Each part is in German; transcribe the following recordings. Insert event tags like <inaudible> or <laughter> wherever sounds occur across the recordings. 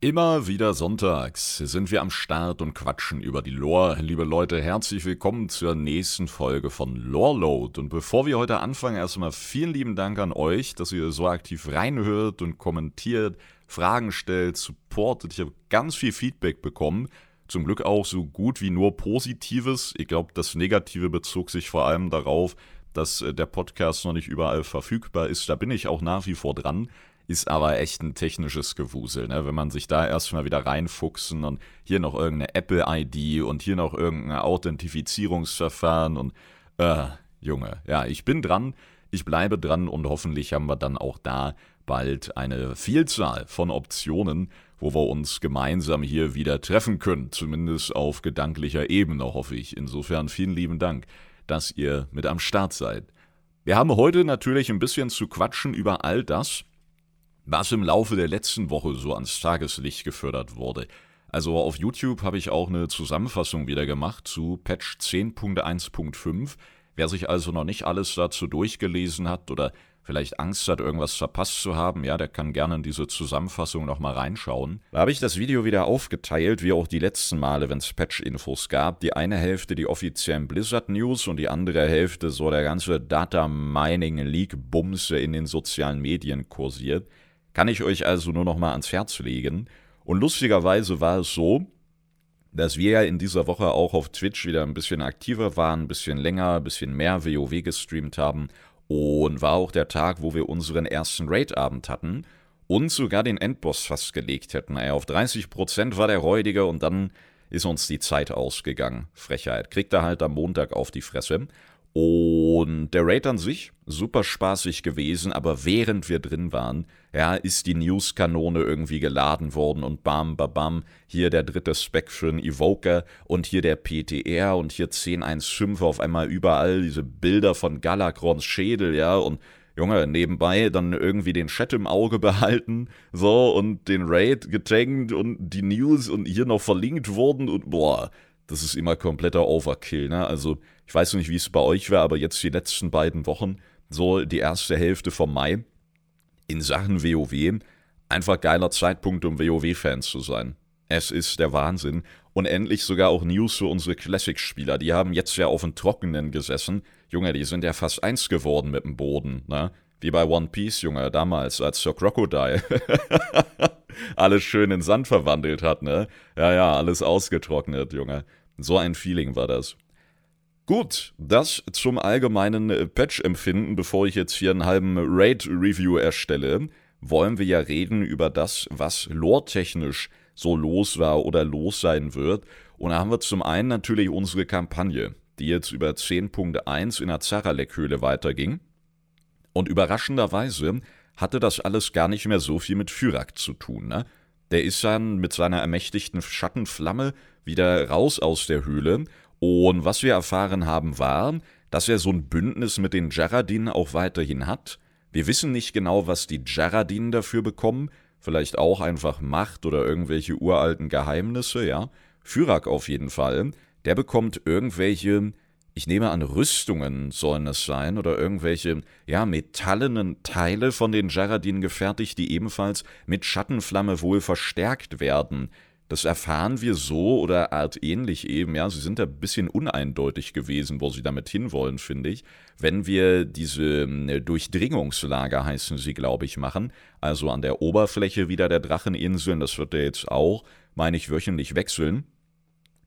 Immer wieder sonntags sind wir am Start und quatschen über die Lore. Liebe Leute, herzlich willkommen zur nächsten Folge von Lore Load. Und bevor wir heute anfangen, erstmal vielen lieben Dank an euch, dass ihr so aktiv reinhört und kommentiert, Fragen stellt, supportet. Ich habe ganz viel Feedback bekommen. Zum Glück auch so gut wie nur Positives. Ich glaube, das Negative bezog sich vor allem darauf, dass äh, der Podcast noch nicht überall verfügbar ist. Da bin ich auch nach wie vor dran ist aber echt ein technisches Gewusel, ne? wenn man sich da erstmal wieder reinfuchsen und hier noch irgendeine Apple-ID und hier noch irgendein Authentifizierungsverfahren und äh, Junge, ja, ich bin dran, ich bleibe dran und hoffentlich haben wir dann auch da bald eine Vielzahl von Optionen, wo wir uns gemeinsam hier wieder treffen können, zumindest auf gedanklicher Ebene, hoffe ich. Insofern vielen lieben Dank, dass ihr mit am Start seid. Wir haben heute natürlich ein bisschen zu quatschen über all das, was im Laufe der letzten Woche so ans Tageslicht gefördert wurde. Also auf YouTube habe ich auch eine Zusammenfassung wieder gemacht zu Patch 10.1.5. Wer sich also noch nicht alles dazu durchgelesen hat oder vielleicht Angst hat, irgendwas verpasst zu haben, ja, der kann gerne in diese Zusammenfassung nochmal reinschauen. Da habe ich das Video wieder aufgeteilt, wie auch die letzten Male, wenn es Patch-Infos gab. Die eine Hälfte die offiziellen Blizzard-News und die andere Hälfte so der ganze Data-Mining-Leak-Bums, der in den sozialen Medien kursiert. Kann ich euch also nur noch mal ans Herz legen. Und lustigerweise war es so, dass wir ja in dieser Woche auch auf Twitch wieder ein bisschen aktiver waren, ein bisschen länger, ein bisschen mehr WoW gestreamt haben. Und war auch der Tag, wo wir unseren ersten Raid-Abend hatten und sogar den Endboss fast gelegt hätten. Ey, auf 30% war der räudige und dann ist uns die Zeit ausgegangen. Frechheit. Kriegt er halt am Montag auf die Fresse. Und der Raid an sich, super spaßig gewesen, aber während wir drin waren, ja, ist die News-Kanone irgendwie geladen worden und bam, bam, bam, hier der dritte Spec für den Evoker und hier der PTR und hier 1015 auf einmal überall diese Bilder von Galakrons Schädel, ja, und Junge, nebenbei dann irgendwie den Chat im Auge <laughs> behalten, so, und den Raid getankt und die News und hier noch verlinkt worden und boah, das ist immer kompletter Overkill, ne? Also, ich weiß nicht, wie es bei euch war, aber jetzt die letzten beiden Wochen, so die erste Hälfte vom Mai, in Sachen WoW, einfach geiler Zeitpunkt, um WoW-Fans zu sein. Es ist der Wahnsinn. Und endlich sogar auch News für unsere Classic-Spieler. Die haben jetzt ja auf dem Trockenen gesessen. Junge, die sind ja fast eins geworden mit dem Boden, ne? Wie bei One Piece, Junge, damals, als Sir Crocodile <laughs> alles schön in Sand verwandelt hat, ne? Ja, ja, alles ausgetrocknet, Junge. So ein Feeling war das. Gut, das zum allgemeinen äh, Patch-Empfinden, bevor ich jetzt hier einen halben Raid-Review erstelle, wollen wir ja reden über das, was lore-technisch so los war oder los sein wird. Und da haben wir zum einen natürlich unsere Kampagne, die jetzt über 10.1 in der Zaralek-Höhle weiterging. Und überraschenderweise hatte das alles gar nicht mehr so viel mit Fyrak zu tun. Ne? Der ist dann mit seiner ermächtigten Schattenflamme wieder raus aus der Höhle. Und was wir erfahren haben, war, dass er so ein Bündnis mit den Jaradin auch weiterhin hat. Wir wissen nicht genau, was die Jaradin dafür bekommen. Vielleicht auch einfach Macht oder irgendwelche uralten Geheimnisse, ja. Fyrak auf jeden Fall. Der bekommt irgendwelche ich nehme an, Rüstungen sollen es sein oder irgendwelche, ja, metallenen Teile von den Jaradin gefertigt, die ebenfalls mit Schattenflamme wohl verstärkt werden. Das erfahren wir so oder artähnlich eben, ja, sie sind da ein bisschen uneindeutig gewesen, wo sie damit hinwollen, finde ich. Wenn wir diese äh, Durchdringungslager, heißen sie, glaube ich, machen, also an der Oberfläche wieder der Dracheninseln, das wird ja jetzt auch, meine ich, wöchentlich wechseln,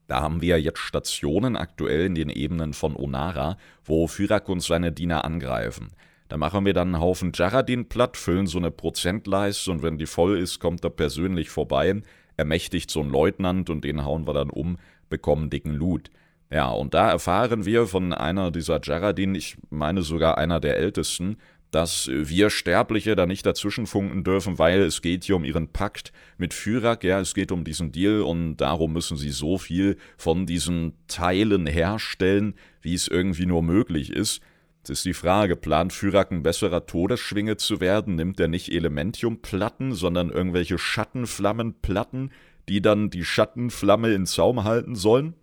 da haben wir jetzt Stationen aktuell in den Ebenen von Onara, wo Fyrak und seine Diener angreifen. Da machen wir dann einen Haufen Jaradin platt, füllen so eine Prozentleiste und wenn die voll ist, kommt er persönlich vorbei, ermächtigt so einen Leutnant und den hauen wir dann um, bekommen dicken Loot. Ja, und da erfahren wir von einer dieser Jaradin, ich meine sogar einer der ältesten, dass wir Sterbliche da nicht dazwischenfunken dürfen, weil es geht hier um ihren Pakt mit Fyrak, ja, es geht um diesen Deal und darum müssen sie so viel von diesen Teilen herstellen, wie es irgendwie nur möglich ist. Jetzt ist die Frage, plant Fyrak ein besserer Todesschwinge zu werden? Nimmt er nicht Elementiumplatten, sondern irgendwelche Schattenflammenplatten, die dann die Schattenflamme in Zaum halten sollen?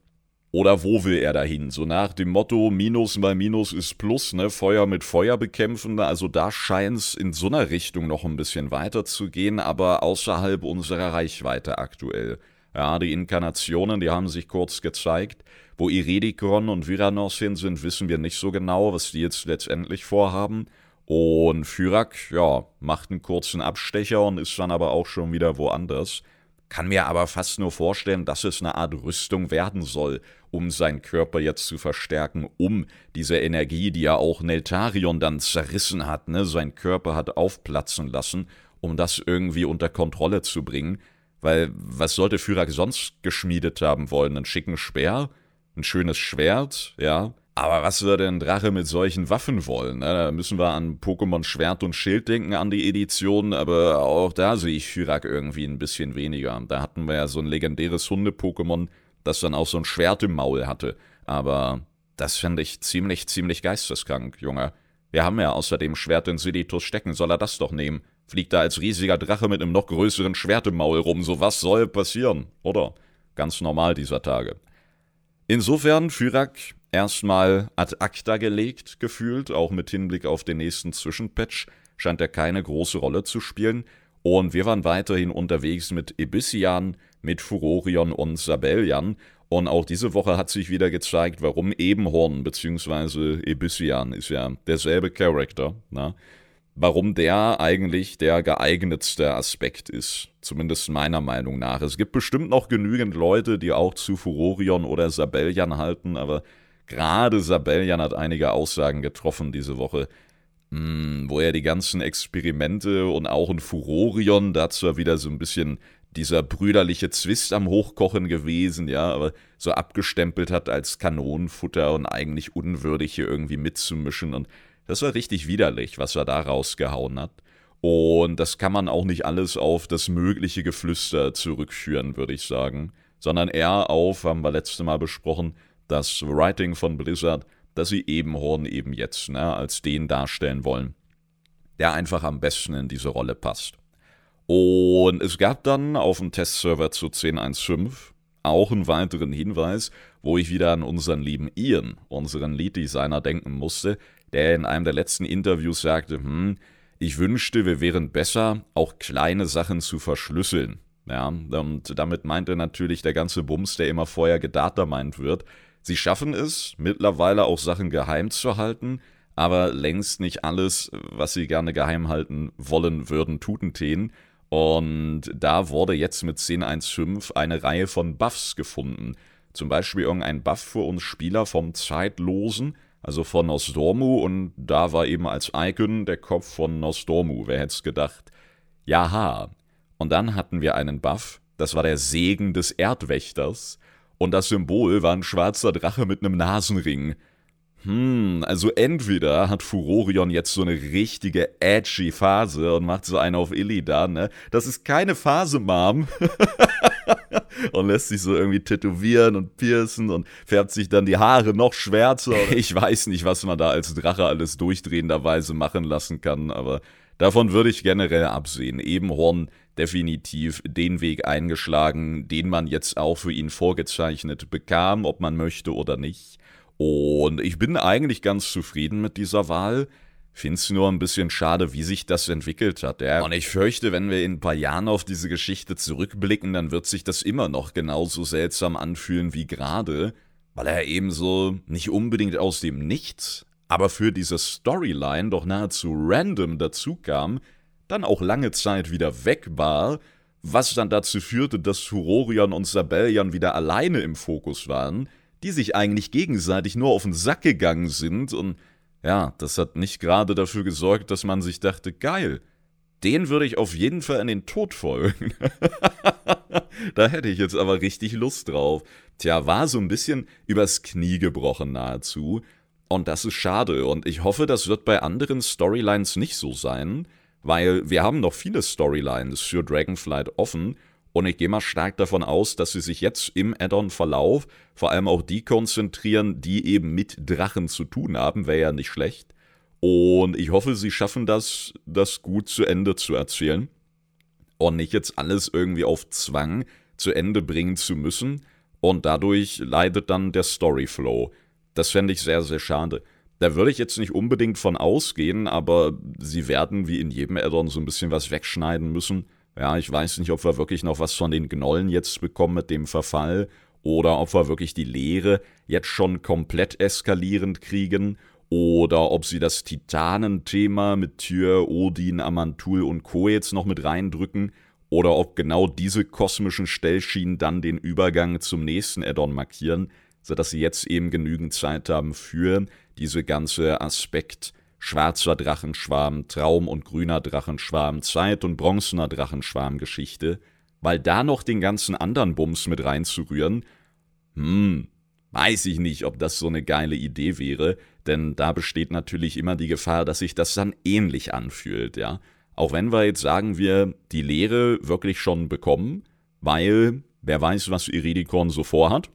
Oder wo will er dahin? So nach dem Motto, Minus mal Minus ist Plus, ne? Feuer mit Feuer bekämpfen. Also da scheint es in so einer Richtung noch ein bisschen weiter zu gehen, aber außerhalb unserer Reichweite aktuell. Ja, die Inkarnationen, die haben sich kurz gezeigt. Wo Iredikron und Viranos hin sind, wissen wir nicht so genau, was die jetzt letztendlich vorhaben. Und Fyrak, ja, macht einen kurzen Abstecher und ist dann aber auch schon wieder woanders. Kann mir aber fast nur vorstellen, dass es eine Art Rüstung werden soll, um seinen Körper jetzt zu verstärken, um diese Energie, die ja auch Neltarion dann zerrissen hat, ne, sein Körper hat aufplatzen lassen, um das irgendwie unter Kontrolle zu bringen. Weil was sollte Fyrak sonst geschmiedet haben wollen? Einen schicken Speer? Ein schönes Schwert? Ja. Aber was würde ein Drache mit solchen Waffen wollen? Ne? Da müssen wir an Pokémon Schwert und Schild denken, an die Edition, aber auch da sehe ich Fyrak irgendwie ein bisschen weniger. Da hatten wir ja so ein legendäres Hunde-Pokémon, das dann auch so ein Schwert im Maul hatte. Aber das fände ich ziemlich, ziemlich geisteskrank, Junge. Wir haben ja außerdem Schwert in Siditus stecken, soll er das doch nehmen? Fliegt da als riesiger Drache mit einem noch größeren Schwert im Maul rum, so was soll passieren, oder? Ganz normal dieser Tage. Insofern, Fyrak erstmal ad acta gelegt gefühlt, auch mit Hinblick auf den nächsten Zwischenpatch scheint er keine große Rolle zu spielen. Und wir waren weiterhin unterwegs mit Ebyssian, mit Furorion und Sabellian. Und auch diese Woche hat sich wieder gezeigt, warum Ebenhorn bzw. Ebyssian ist ja derselbe Charakter, na, warum der eigentlich der geeignetste Aspekt ist. Zumindest meiner Meinung nach. Es gibt bestimmt noch genügend Leute, die auch zu Furorion oder Sabellian halten, aber Gerade Sabellian hat einige Aussagen getroffen diese Woche, hm, wo er die ganzen Experimente und auch ein Furorion, dazu war wieder so ein bisschen dieser brüderliche Zwist am Hochkochen gewesen, ja, aber so abgestempelt hat als Kanonenfutter und eigentlich unwürdig hier irgendwie mitzumischen und das war richtig widerlich, was er da rausgehauen hat. Und das kann man auch nicht alles auf das mögliche Geflüster zurückführen, würde ich sagen, sondern eher auf, haben wir letzte Mal besprochen, das Writing von Blizzard, dass sie Ebenhorn eben jetzt ne, als den darstellen wollen, der einfach am besten in diese Rolle passt. Und es gab dann auf dem Testserver zu 10.1.5 auch einen weiteren Hinweis, wo ich wieder an unseren lieben Ian, unseren Lead-Designer, denken musste, der in einem der letzten Interviews sagte, hm, ich wünschte, wir wären besser, auch kleine Sachen zu verschlüsseln. Ja, und damit meint er natürlich der ganze Bums, der immer vorher gedatameint wird, Sie schaffen es, mittlerweile auch Sachen geheim zu halten, aber längst nicht alles, was sie gerne geheim halten wollen würden, tuten. Und da wurde jetzt mit 10.1.5 eine Reihe von Buffs gefunden. Zum Beispiel irgendein Buff für uns Spieler vom Zeitlosen, also von Nostormu, und da war eben als Icon der Kopf von Nostormu, wer hätte es gedacht. Jaha. Und dann hatten wir einen Buff, das war der Segen des Erdwächters, und das Symbol war ein schwarzer Drache mit einem Nasenring. Hm, also entweder hat Furorion jetzt so eine richtige edgy Phase und macht so eine auf Illidan, ne? Das ist keine Phase, Mom. <laughs> und lässt sich so irgendwie tätowieren und piercen und färbt sich dann die Haare noch schwärzer. <laughs> Ich weiß nicht, was man da als Drache alles durchdrehenderweise machen lassen kann, aber davon würde ich generell absehen. Ebenhorn definitiv den Weg eingeschlagen, den man jetzt auch für ihn vorgezeichnet bekam, ob man möchte oder nicht. Und ich bin eigentlich ganz zufrieden mit dieser Wahl. Find's nur ein bisschen schade, wie sich das entwickelt hat. Ja. Und ich fürchte, wenn wir in ein paar Jahren auf diese Geschichte zurückblicken, dann wird sich das immer noch genauso seltsam anfühlen wie gerade, weil er eben so nicht unbedingt aus dem Nichts, aber für diese Storyline doch nahezu random dazu kam, dann auch lange Zeit wieder weg war, was dann dazu führte, dass Furorion und Sabellian wieder alleine im Fokus waren, die sich eigentlich gegenseitig nur auf den Sack gegangen sind und ja, das hat nicht gerade dafür gesorgt, dass man sich dachte, geil, den würde ich auf jeden Fall in den Tod folgen. <laughs> da hätte ich jetzt aber richtig Lust drauf. Tja, war so ein bisschen übers Knie gebrochen nahezu. Und das ist schade. Und ich hoffe, das wird bei anderen Storylines nicht so sein weil wir haben noch viele Storylines für Dragonflight offen und ich gehe mal stark davon aus, dass sie sich jetzt im Add-on-Verlauf vor allem auch die konzentrieren, die eben mit Drachen zu tun haben, wäre ja nicht schlecht. Und ich hoffe, sie schaffen das, das gut zu Ende zu erzählen und nicht jetzt alles irgendwie auf Zwang zu Ende bringen zu müssen. und dadurch leidet dann der Storyflow. Das fände ich sehr, sehr schade. Da würde ich jetzt nicht unbedingt von ausgehen, aber sie werden wie in jedem Addon so ein bisschen was wegschneiden müssen. Ja, ich weiß nicht, ob wir wirklich noch was von den Gnollen jetzt bekommen mit dem Verfall oder ob wir wirklich die Leere jetzt schon komplett eskalierend kriegen oder ob sie das Titanenthema mit Tyr, Odin, Amantul und Co. jetzt noch mit reindrücken oder ob genau diese kosmischen Stellschienen dann den Übergang zum nächsten Addon markieren, sodass sie jetzt eben genügend Zeit haben für diese ganze Aspekt schwarzer Drachenschwarm, Traum und grüner Drachenschwarm, Zeit und bronzener Drachenschwarm Geschichte, weil da noch den ganzen anderen Bums mit reinzurühren, hm, weiß ich nicht, ob das so eine geile Idee wäre, denn da besteht natürlich immer die Gefahr, dass sich das dann ähnlich anfühlt, ja. Auch wenn wir jetzt sagen, wir die Lehre wirklich schon bekommen, weil wer weiß, was Iridikon so vorhat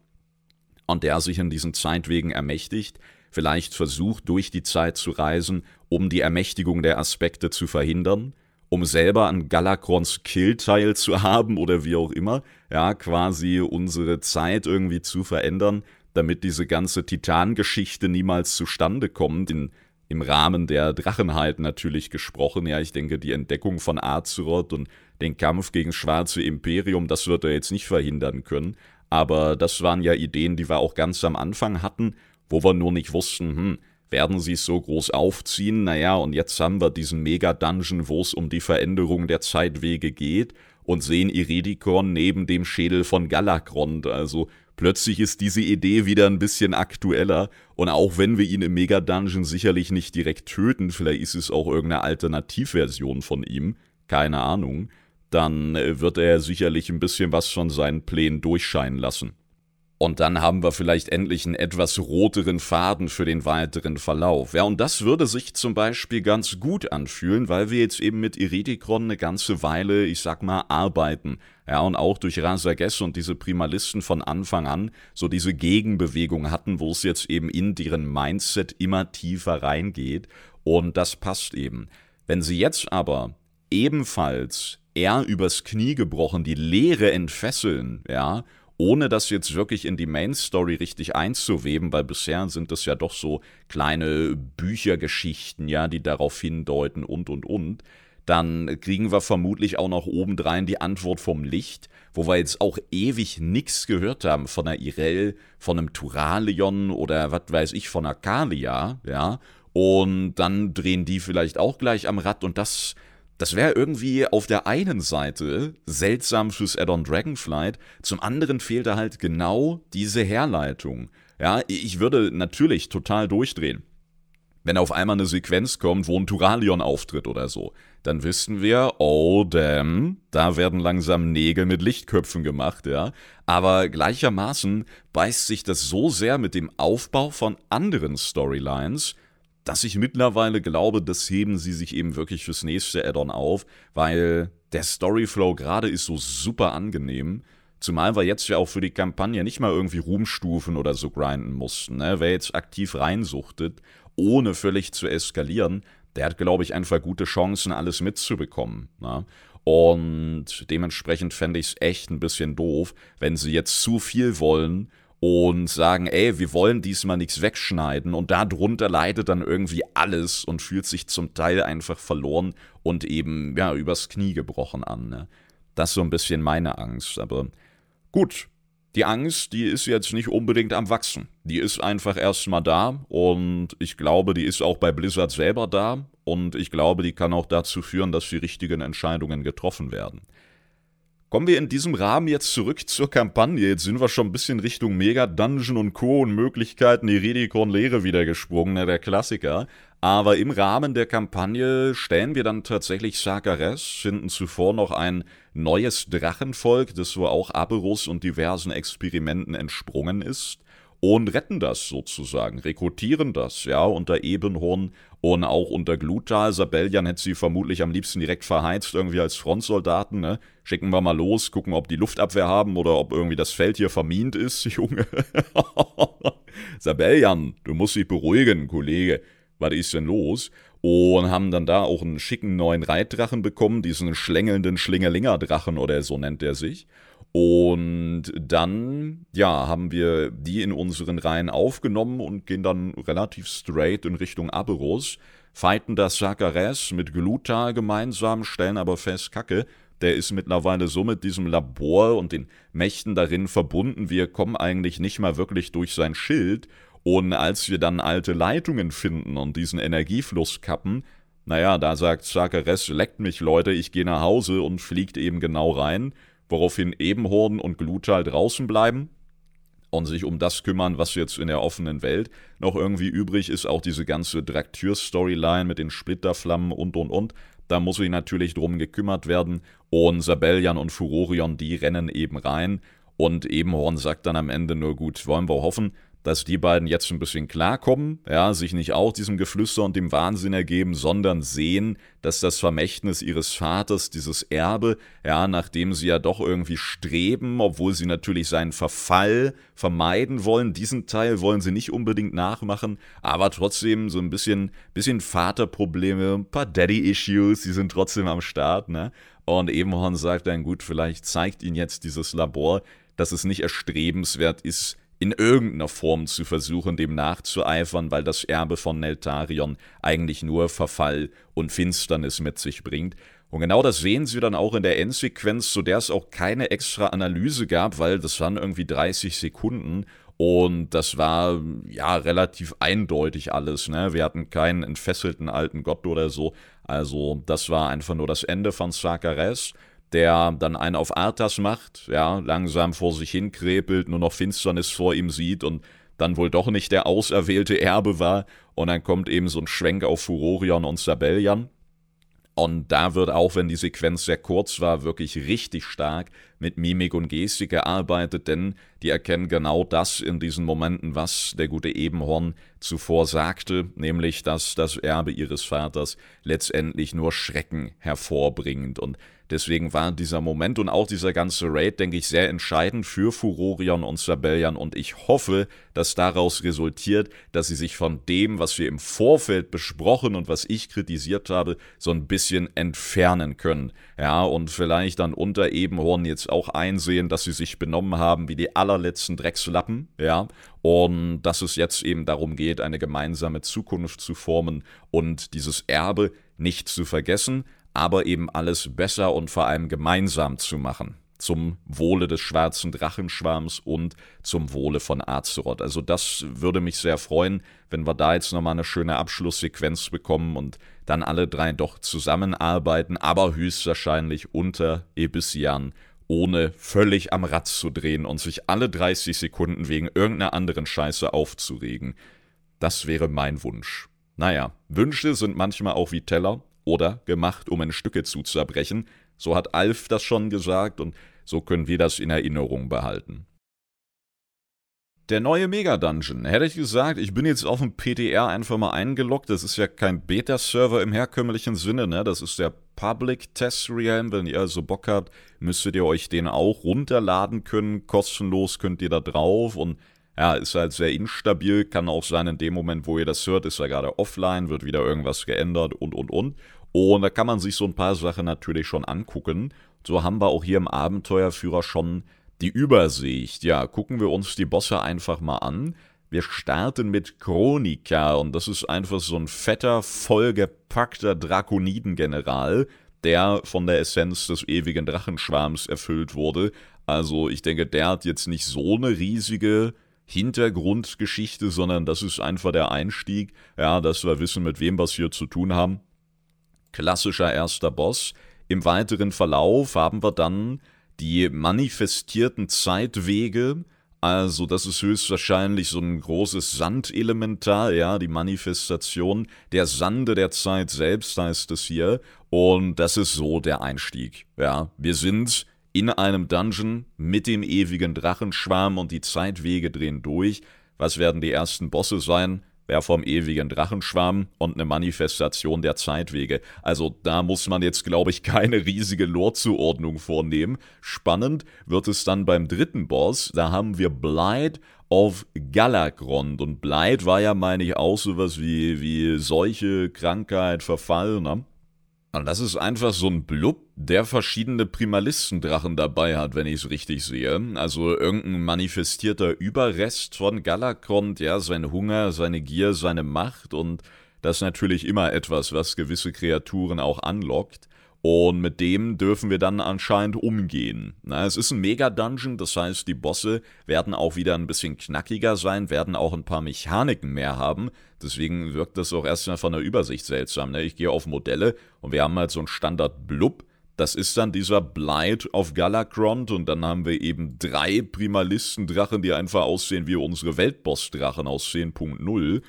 und der sich in diesen Zeitwegen ermächtigt, vielleicht versucht, durch die Zeit zu reisen, um die Ermächtigung der Aspekte zu verhindern, um selber an Galakrons Kill zu haben oder wie auch immer, ja, quasi unsere Zeit irgendwie zu verändern, damit diese ganze Titangeschichte niemals zustande kommt, in, im Rahmen der Drachenheit natürlich gesprochen. Ja, ich denke, die Entdeckung von Azeroth und den Kampf gegen Schwarze Imperium, das wird er jetzt nicht verhindern können. Aber das waren ja Ideen, die wir auch ganz am Anfang hatten, wo wir nur nicht wussten, hm, werden sie es so groß aufziehen? Naja, und jetzt haben wir diesen Mega-Dungeon, wo es um die Veränderung der Zeitwege geht und sehen Iridikon neben dem Schädel von Galakrond. Also plötzlich ist diese Idee wieder ein bisschen aktueller. Und auch wenn wir ihn im Mega-Dungeon sicherlich nicht direkt töten, vielleicht ist es auch irgendeine Alternativversion von ihm, keine Ahnung, dann äh, wird er sicherlich ein bisschen was von seinen Plänen durchscheinen lassen. Und dann haben wir vielleicht endlich einen etwas roteren Faden für den weiteren Verlauf. Ja, und das würde sich zum Beispiel ganz gut anfühlen, weil wir jetzt eben mit Iridikron eine ganze Weile, ich sag mal, arbeiten. Ja, und auch durch Rasages und diese Primalisten von Anfang an so diese Gegenbewegung hatten, wo es jetzt eben in deren Mindset immer tiefer reingeht. Und das passt eben. Wenn sie jetzt aber ebenfalls eher übers Knie gebrochen die Lehre entfesseln, ja, ohne das jetzt wirklich in die Main Story richtig einzuweben, weil bisher sind das ja doch so kleine Büchergeschichten, ja, die darauf hindeuten und und und. Dann kriegen wir vermutlich auch noch obendrein die Antwort vom Licht, wo wir jetzt auch ewig nichts gehört haben von einer Irel, von einem Turalion oder was weiß ich, von einer Kalia, ja. Und dann drehen die vielleicht auch gleich am Rad und das das wäre irgendwie auf der einen Seite seltsam fürs Add-on Dragonflight, zum anderen fehlt da halt genau diese Herleitung. Ja, ich würde natürlich total durchdrehen. Wenn auf einmal eine Sequenz kommt, wo ein Turalion auftritt oder so, dann wissen wir, oh damn, da werden langsam Nägel mit Lichtköpfen gemacht, ja. Aber gleichermaßen beißt sich das so sehr mit dem Aufbau von anderen Storylines, dass ich mittlerweile glaube, das heben sie sich eben wirklich fürs nächste Add-on auf, weil der Storyflow gerade ist so super angenehm. Zumal wir jetzt ja auch für die Kampagne nicht mal irgendwie Ruhmstufen oder so grinden mussten. Ne? Wer jetzt aktiv reinsuchtet, ohne völlig zu eskalieren, der hat, glaube ich, einfach gute Chancen, alles mitzubekommen. Ne? Und dementsprechend fände ich es echt ein bisschen doof, wenn sie jetzt zu viel wollen und sagen, ey, wir wollen diesmal nichts wegschneiden und darunter leidet dann irgendwie alles und fühlt sich zum Teil einfach verloren und eben, ja, übers Knie gebrochen an. Ne? Das ist so ein bisschen meine Angst, aber gut. Die Angst, die ist jetzt nicht unbedingt am Wachsen. Die ist einfach erstmal da und ich glaube, die ist auch bei Blizzard selber da und ich glaube, die kann auch dazu führen, dass die richtigen Entscheidungen getroffen werden. Kommen wir in diesem Rahmen jetzt zurück zur Kampagne. Jetzt sind wir schon ein bisschen Richtung Mega Dungeon und Co. und Möglichkeiten, die Redikon Lehre wieder gesprungen, ne, der Klassiker. Aber im Rahmen der Kampagne stellen wir dann tatsächlich Sakares, finden zuvor noch ein neues Drachenvolk, das so auch Aberus und diversen Experimenten entsprungen ist und retten das sozusagen, rekrutieren das, ja, unter Ebenhorn und auch unter Glutal. Sabellian hätte sie vermutlich am liebsten direkt verheizt, irgendwie als Frontsoldaten, ne? Schicken wir mal los, gucken, ob die Luftabwehr haben oder ob irgendwie das Feld hier vermint ist, <laughs> Junge. Sabellian, du musst dich beruhigen, Kollege. Was ist denn los? Und haben dann da auch einen schicken neuen Reitdrachen bekommen, diesen schlängelnden Schlingerlinger-Drachen oder so nennt er sich. Und dann, ja, haben wir die in unseren Reihen aufgenommen und gehen dann relativ straight in Richtung Aberos, fighten das Sakares mit Gluta gemeinsam, stellen aber fest, Kacke, der ist mittlerweile so mit diesem Labor und den Mächten darin verbunden, wir kommen eigentlich nicht mal wirklich durch sein Schild. Und als wir dann alte Leitungen finden und diesen Energiefluss kappen, naja, da sagt Zakares, leckt mich Leute, ich gehe nach Hause und fliegt eben genau rein woraufhin Ebenhorn und Glutal draußen bleiben und sich um das kümmern, was jetzt in der offenen Welt noch irgendwie übrig ist. Auch diese ganze Draktür-Storyline mit den Splitterflammen und und und. Da muss sich natürlich drum gekümmert werden. Und Sabellian und Furorion, die rennen eben rein. Und Ebenhorn sagt dann am Ende nur gut, wollen wir hoffen, dass die beiden jetzt ein bisschen klarkommen, ja, sich nicht auch diesem Geflüster und dem Wahnsinn ergeben, sondern sehen, dass das Vermächtnis ihres Vaters, dieses Erbe, ja, nachdem sie ja doch irgendwie streben, obwohl sie natürlich seinen Verfall vermeiden wollen, diesen Teil wollen sie nicht unbedingt nachmachen, aber trotzdem so ein bisschen, bisschen Vaterprobleme, ein paar Daddy-Issues, die sind trotzdem am Start, ne? Und Ebenhorn sagt dann, gut, vielleicht zeigt ihnen jetzt dieses Labor, dass es nicht erstrebenswert ist, in irgendeiner Form zu versuchen, dem nachzueifern, weil das Erbe von Neltarion eigentlich nur Verfall und Finsternis mit sich bringt. Und genau das sehen Sie dann auch in der Endsequenz, zu der es auch keine extra Analyse gab, weil das waren irgendwie 30 Sekunden und das war ja relativ eindeutig alles. Ne? Wir hatten keinen entfesselten alten Gott oder so. Also das war einfach nur das Ende von Sakares der dann einen auf Arthas macht, ja, langsam vor sich hin krepelt, nur noch Finsternis vor ihm sieht und dann wohl doch nicht der auserwählte Erbe war. Und dann kommt eben so ein Schwenk auf Furorion und Sabellian. Und da wird auch, wenn die Sequenz sehr kurz war, wirklich richtig stark mit Mimik und Gestik gearbeitet, denn die erkennen genau das in diesen Momenten, was der gute Ebenhorn zuvor sagte, nämlich, dass das Erbe ihres Vaters letztendlich nur Schrecken hervorbringt. Und Deswegen war dieser Moment und auch dieser ganze Raid, denke ich, sehr entscheidend für Furorion und Sabellian und ich hoffe, dass daraus resultiert, dass sie sich von dem, was wir im Vorfeld besprochen und was ich kritisiert habe, so ein bisschen entfernen können. Ja, und vielleicht dann unter Ebenhorn jetzt auch einsehen, dass sie sich benommen haben wie die allerletzten Dreckslappen, ja, und dass es jetzt eben darum geht, eine gemeinsame Zukunft zu formen und dieses Erbe nicht zu vergessen, aber eben alles besser und vor allem gemeinsam zu machen. Zum Wohle des schwarzen Drachenschwarms und zum Wohle von Azeroth. Also, das würde mich sehr freuen, wenn wir da jetzt nochmal eine schöne Abschlusssequenz bekommen und dann alle drei doch zusammenarbeiten, aber höchstwahrscheinlich unter Ebisian, ohne völlig am Rad zu drehen und sich alle 30 Sekunden wegen irgendeiner anderen Scheiße aufzuregen. Das wäre mein Wunsch. Naja, Wünsche sind manchmal auch wie Teller oder gemacht, um in Stücke zu zerbrechen. So hat Alf das schon gesagt und so können wir das in Erinnerung behalten. Der neue Mega-Dungeon. Hätte ich gesagt, ich bin jetzt auf dem PTR einfach mal eingeloggt. Das ist ja kein Beta-Server im herkömmlichen Sinne, ne? Das ist der Public Test Realm. Wenn ihr also Bock habt, müsstet ihr euch den auch runterladen können. Kostenlos könnt ihr da drauf und ja, ist halt sehr instabil, kann auch sein, in dem Moment, wo ihr das hört, ist er gerade offline, wird wieder irgendwas geändert und und und. Und da kann man sich so ein paar Sachen natürlich schon angucken. So haben wir auch hier im Abenteuerführer schon die Übersicht. Ja, gucken wir uns die Bosse einfach mal an. Wir starten mit Chronika und das ist einfach so ein fetter, vollgepackter Drakonidengeneral, der von der Essenz des ewigen Drachenschwarms erfüllt wurde. Also ich denke, der hat jetzt nicht so eine riesige Hintergrundgeschichte, sondern das ist einfach der Einstieg, ja, dass wir wissen, mit wem wir hier zu tun haben. Klassischer erster Boss. Im weiteren Verlauf haben wir dann die manifestierten Zeitwege, also das ist höchstwahrscheinlich so ein großes Sandelementar, ja, die Manifestation der Sande der Zeit selbst heißt es hier. Und das ist so der Einstieg. Ja, wir sind in einem Dungeon mit dem ewigen Drachenschwarm und die Zeitwege drehen durch. Was werden die ersten Bosse sein? Wer vom ewigen Drachenschwarm und eine Manifestation der Zeitwege. Also da muss man jetzt, glaube ich, <laughs> keine riesige Lore-Zuordnung vornehmen. Spannend wird es dann beim dritten Boss. Da haben wir Blight of Galakrond. Und Blight war ja, meine ich, auch sowas wie, wie Seuche, Krankheit, Verfall, ne? Und das ist einfach so ein Blub, der verschiedene Primalistendrachen dabei hat, wenn ich es richtig sehe. Also irgendein manifestierter Überrest von Galakrond, ja, sein Hunger, seine Gier, seine Macht und das ist natürlich immer etwas, was gewisse Kreaturen auch anlockt. Und mit dem dürfen wir dann anscheinend umgehen. Na, es ist ein Mega-Dungeon, das heißt, die Bosse werden auch wieder ein bisschen knackiger sein, werden auch ein paar Mechaniken mehr haben. Deswegen wirkt das auch erstmal von der Übersicht seltsam. Ne? Ich gehe auf Modelle und wir haben halt so ein Standard-Blub. Das ist dann dieser Blight auf Galakrond und dann haben wir eben drei Primalistendrachen, die einfach aussehen wie unsere Weltboss-Drachen aus 10.0.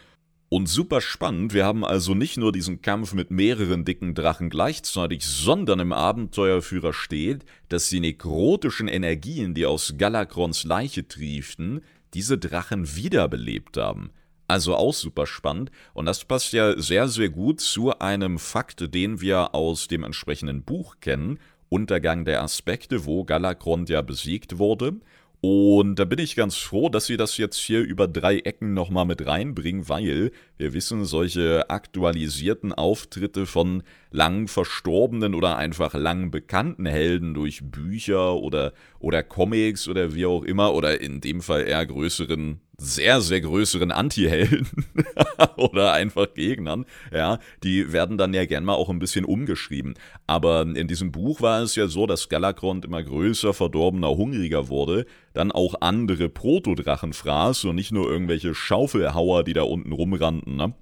Und super spannend, wir haben also nicht nur diesen Kampf mit mehreren dicken Drachen gleichzeitig, sondern im Abenteuerführer steht, dass die nekrotischen Energien, die aus Galakrons Leiche trieften, diese Drachen wiederbelebt haben. Also auch super spannend. Und das passt ja sehr, sehr gut zu einem Fakt, den wir aus dem entsprechenden Buch kennen, Untergang der Aspekte, wo Galakrond ja besiegt wurde und da bin ich ganz froh, dass sie das jetzt hier über drei Ecken nochmal mit reinbringen, weil wir wissen, solche aktualisierten Auftritte von lang verstorbenen oder einfach lang bekannten Helden durch Bücher oder, oder Comics oder wie auch immer, oder in dem Fall eher größeren sehr, sehr größeren Anti-Helden <laughs> oder einfach Gegnern, ja, die werden dann ja gern mal auch ein bisschen umgeschrieben. Aber in diesem Buch war es ja so, dass Galakrond immer größer, verdorbener, hungriger wurde, dann auch andere Protodrachen fraß und nicht nur irgendwelche Schaufelhauer, die da unten rumrannten, ne?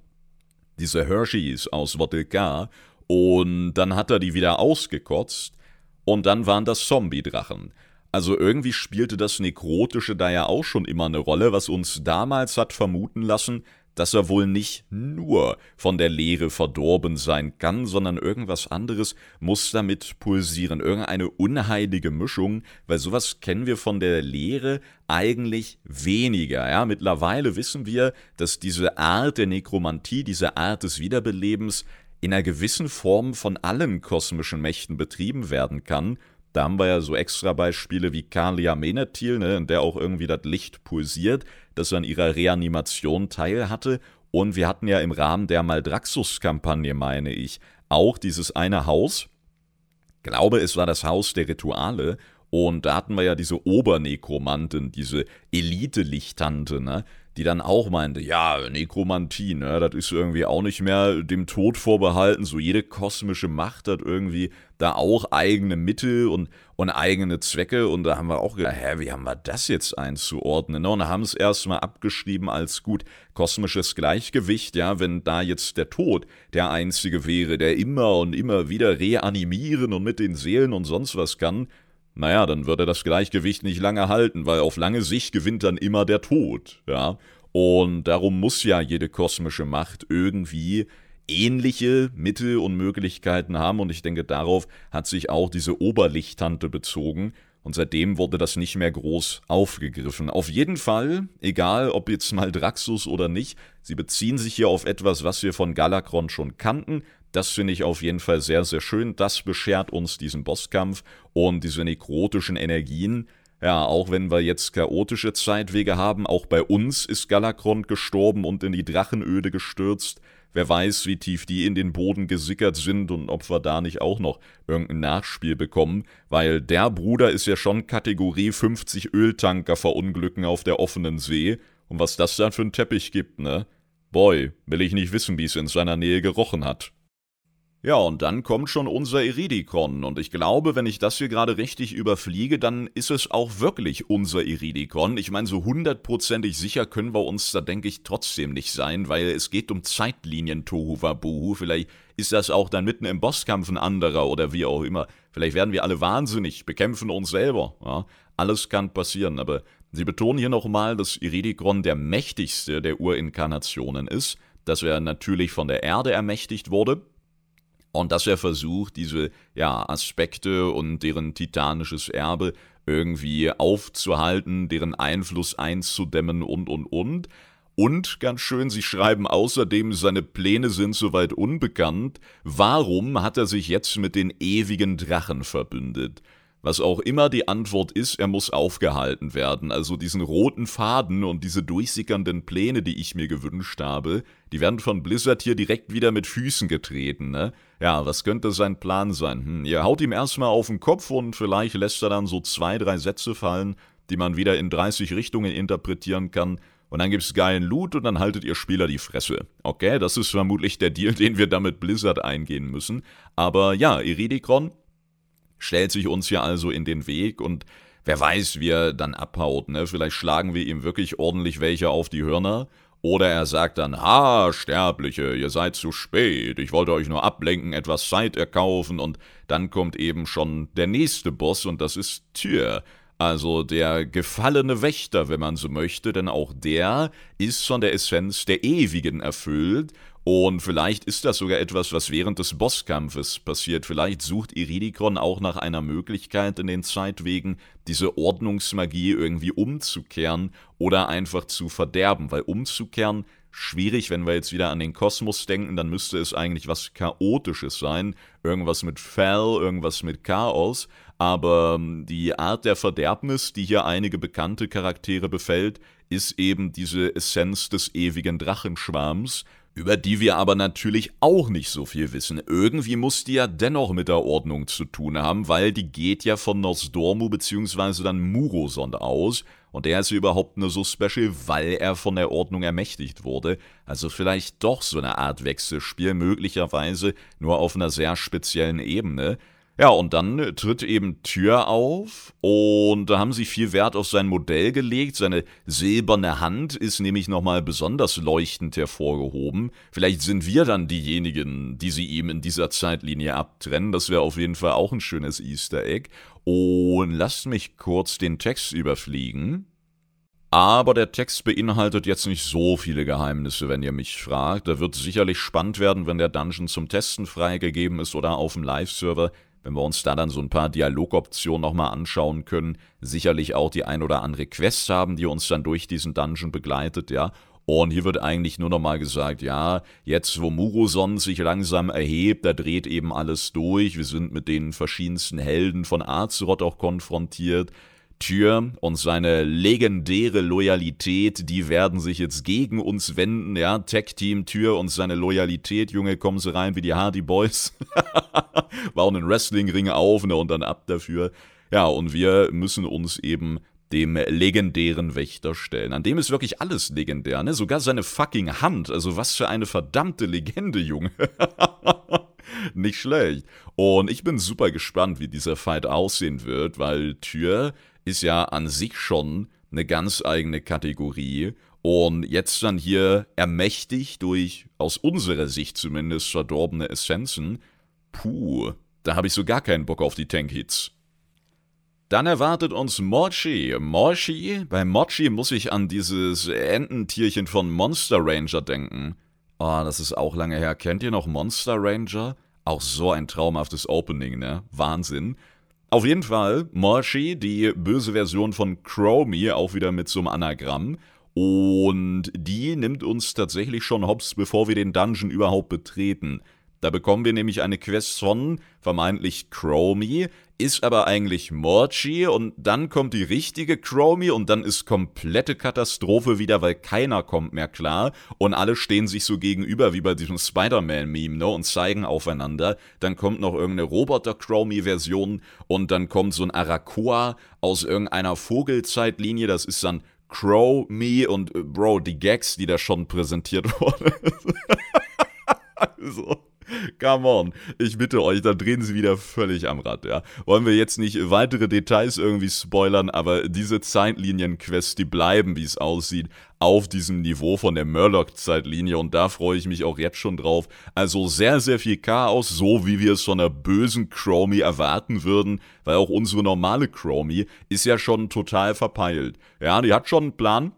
Diese Hershey's aus Wotilka. Und dann hat er die wieder ausgekotzt. Und dann waren das Zombie-Drachen. Also irgendwie spielte das Nekrotische da ja auch schon immer eine Rolle, was uns damals hat vermuten lassen, dass er wohl nicht nur von der Leere verdorben sein kann, sondern irgendwas anderes muss damit pulsieren, irgendeine unheilige Mischung, weil sowas kennen wir von der Leere eigentlich weniger. Ja, mittlerweile wissen wir, dass diese Art der Nekromantie, diese Art des Wiederbelebens in einer gewissen Form von allen kosmischen Mächten betrieben werden kann da haben wir ja so extra Beispiele wie Kalia Menetil, ne, in der auch irgendwie das Licht pulsiert, das an ihrer Reanimation teil hatte. Und wir hatten ja im Rahmen der Maldraxus-Kampagne, meine ich, auch dieses eine Haus. Glaube, es war das Haus der Rituale. Und da hatten wir ja diese Obernekromantin, diese Elite-Lichtante, ne? die dann auch meinte, ja, Nekromantie, ne, das ist irgendwie auch nicht mehr dem Tod vorbehalten, so jede kosmische Macht hat irgendwie da auch eigene Mittel und, und eigene Zwecke und da haben wir auch gedacht, hä, wie haben wir das jetzt einzuordnen, ne? und da haben es erstmal abgeschrieben als gut, kosmisches Gleichgewicht, ja, wenn da jetzt der Tod der einzige wäre, der immer und immer wieder reanimieren und mit den Seelen und sonst was kann, naja, dann würde das Gleichgewicht nicht lange halten, weil auf lange Sicht gewinnt dann immer der Tod, ja. Und darum muss ja jede kosmische Macht irgendwie ähnliche Mittel und Möglichkeiten haben und ich denke, darauf hat sich auch diese Oberlichttante bezogen und seitdem wurde das nicht mehr groß aufgegriffen. Auf jeden Fall, egal ob jetzt mal Draxus oder nicht, sie beziehen sich hier auf etwas, was wir von Galakron schon kannten, das finde ich auf jeden Fall sehr, sehr schön. Das beschert uns diesen Bosskampf und diese nekrotischen Energien. Ja, auch wenn wir jetzt chaotische Zeitwege haben, auch bei uns ist Galakrond gestorben und in die Drachenöde gestürzt. Wer weiß, wie tief die in den Boden gesickert sind und ob wir da nicht auch noch irgendein Nachspiel bekommen, weil der Bruder ist ja schon Kategorie 50 Öltanker verunglücken auf der offenen See. Und was das dann für ein Teppich gibt, ne? Boy, will ich nicht wissen, wie es in seiner Nähe gerochen hat. Ja, und dann kommt schon unser Iridikon. Und ich glaube, wenn ich das hier gerade richtig überfliege, dann ist es auch wirklich unser Iridikon. Ich meine, so hundertprozentig sicher können wir uns da, denke ich, trotzdem nicht sein, weil es geht um Zeitlinien Tohu Wabuhu. Vielleicht ist das auch dann mitten im Bosskampf ein anderer oder wie auch immer. Vielleicht werden wir alle wahnsinnig, bekämpfen uns selber. Ja, alles kann passieren, aber sie betonen hier nochmal, dass Iridikon der mächtigste der Urinkarnationen ist, dass er natürlich von der Erde ermächtigt wurde und dass er versucht, diese ja, Aspekte und deren titanisches Erbe irgendwie aufzuhalten, deren Einfluss einzudämmen und, und, und. Und ganz schön, sie schreiben außerdem, seine Pläne sind soweit unbekannt. Warum hat er sich jetzt mit den ewigen Drachen verbündet? Was auch immer die Antwort ist, er muss aufgehalten werden. Also diesen roten Faden und diese durchsickernden Pläne, die ich mir gewünscht habe, die werden von Blizzard hier direkt wieder mit Füßen getreten, ne? Ja, was könnte sein Plan sein? Hm, ihr haut ihm erstmal auf den Kopf und vielleicht lässt er dann so zwei, drei Sätze fallen, die man wieder in 30 Richtungen interpretieren kann. Und dann gibt's geilen Loot und dann haltet ihr Spieler die Fresse. Okay, das ist vermutlich der Deal, <laughs> den wir damit Blizzard eingehen müssen. Aber ja, Iridikron stellt sich uns ja also in den Weg und wer weiß, wie er dann abhaut. Ne? Vielleicht schlagen wir ihm wirklich ordentlich welche auf die Hörner. Oder er sagt dann, ha, Sterbliche, ihr seid zu spät, ich wollte euch nur ablenken, etwas Zeit erkaufen und dann kommt eben schon der nächste Boss und das ist Tyr, also der gefallene Wächter, wenn man so möchte, denn auch der ist von der Essenz der Ewigen erfüllt und vielleicht ist das sogar etwas, was während des Bosskampfes passiert. Vielleicht sucht Iridikon auch nach einer Möglichkeit in den Zeitwegen, diese Ordnungsmagie irgendwie umzukehren oder einfach zu verderben. Weil umzukehren schwierig, wenn wir jetzt wieder an den Kosmos denken, dann müsste es eigentlich was Chaotisches sein. Irgendwas mit Fell, irgendwas mit Chaos. Aber ähm, die Art der Verderbnis, die hier einige bekannte Charaktere befällt, ist eben diese Essenz des ewigen Drachenschwarms über die wir aber natürlich auch nicht so viel wissen. Irgendwie muss die ja dennoch mit der Ordnung zu tun haben, weil die geht ja von Nosdormu bzw. dann Muroson aus und der ist überhaupt nur so special, weil er von der Ordnung ermächtigt wurde. Also vielleicht doch so eine Art Wechselspiel, möglicherweise nur auf einer sehr speziellen Ebene. Ja, und dann äh, tritt eben Tür auf und da haben sie viel Wert auf sein Modell gelegt. Seine silberne Hand ist nämlich nochmal besonders leuchtend hervorgehoben. Vielleicht sind wir dann diejenigen, die sie ihm in dieser Zeitlinie abtrennen. Das wäre auf jeden Fall auch ein schönes Easter Egg. Und lasst mich kurz den Text überfliegen. Aber der Text beinhaltet jetzt nicht so viele Geheimnisse, wenn ihr mich fragt. Da wird sicherlich spannend werden, wenn der Dungeon zum Testen freigegeben ist oder auf dem Live-Server wenn wir uns da dann so ein paar Dialogoptionen nochmal anschauen können, sicherlich auch die ein oder andere Quest haben, die uns dann durch diesen Dungeon begleitet, ja. Und hier wird eigentlich nur nochmal gesagt, ja, jetzt wo Muroson sich langsam erhebt, da dreht eben alles durch, wir sind mit den verschiedensten Helden von Azeroth auch konfrontiert, Tür und seine legendäre Loyalität, die werden sich jetzt gegen uns wenden, ja. Tech-Team Tür und seine Loyalität, Junge, kommen sie rein wie die Hardy Boys. <laughs> Bauen einen Wrestling-Ring auf ne, und dann ab dafür. Ja, und wir müssen uns eben dem legendären Wächter stellen. An dem ist wirklich alles legendär, ne? Sogar seine fucking Hand. Also was für eine verdammte Legende, Junge. <laughs> Nicht schlecht. Und ich bin super gespannt, wie dieser Fight aussehen wird, weil Tür ist ja an sich schon eine ganz eigene Kategorie und jetzt dann hier ermächtigt durch, aus unserer Sicht zumindest, verdorbene Essenzen. Puh, da habe ich so gar keinen Bock auf die Tank-Hits. Dann erwartet uns Mochi. Mochi? Bei Mochi muss ich an dieses Ententierchen von Monster Ranger denken. Oh, das ist auch lange her. Kennt ihr noch Monster Ranger? Auch so ein traumhaftes Opening, ne? Wahnsinn. Auf jeden Fall, Morschi, die böse Version von Chromie, auch wieder mit so einem Anagramm. Und die nimmt uns tatsächlich schon hops, bevor wir den Dungeon überhaupt betreten. Da bekommen wir nämlich eine Quest von vermeintlich Chromie, ist aber eigentlich Morchi und dann kommt die richtige Chromie und dann ist komplette Katastrophe wieder, weil keiner kommt mehr klar und alle stehen sich so gegenüber wie bei diesem Spider-Man-Meme ne, und zeigen aufeinander. Dann kommt noch irgendeine Roboter-Chromie-Version und dann kommt so ein Arakoa aus irgendeiner Vogelzeitlinie, das ist dann Crow, Me und äh, Bro, die Gags, die da schon präsentiert <laughs> wurden. <laughs> also. Come on. Ich bitte euch, da drehen sie wieder völlig am Rad, ja. Wollen wir jetzt nicht weitere Details irgendwie spoilern, aber diese Zeitlinien-Quests, die bleiben, wie es aussieht, auf diesem Niveau von der Murloc-Zeitlinie und da freue ich mich auch jetzt schon drauf. Also sehr, sehr viel Chaos, so wie wir es von der bösen Chromie erwarten würden, weil auch unsere normale Chromie ist ja schon total verpeilt. Ja, die hat schon einen Plan,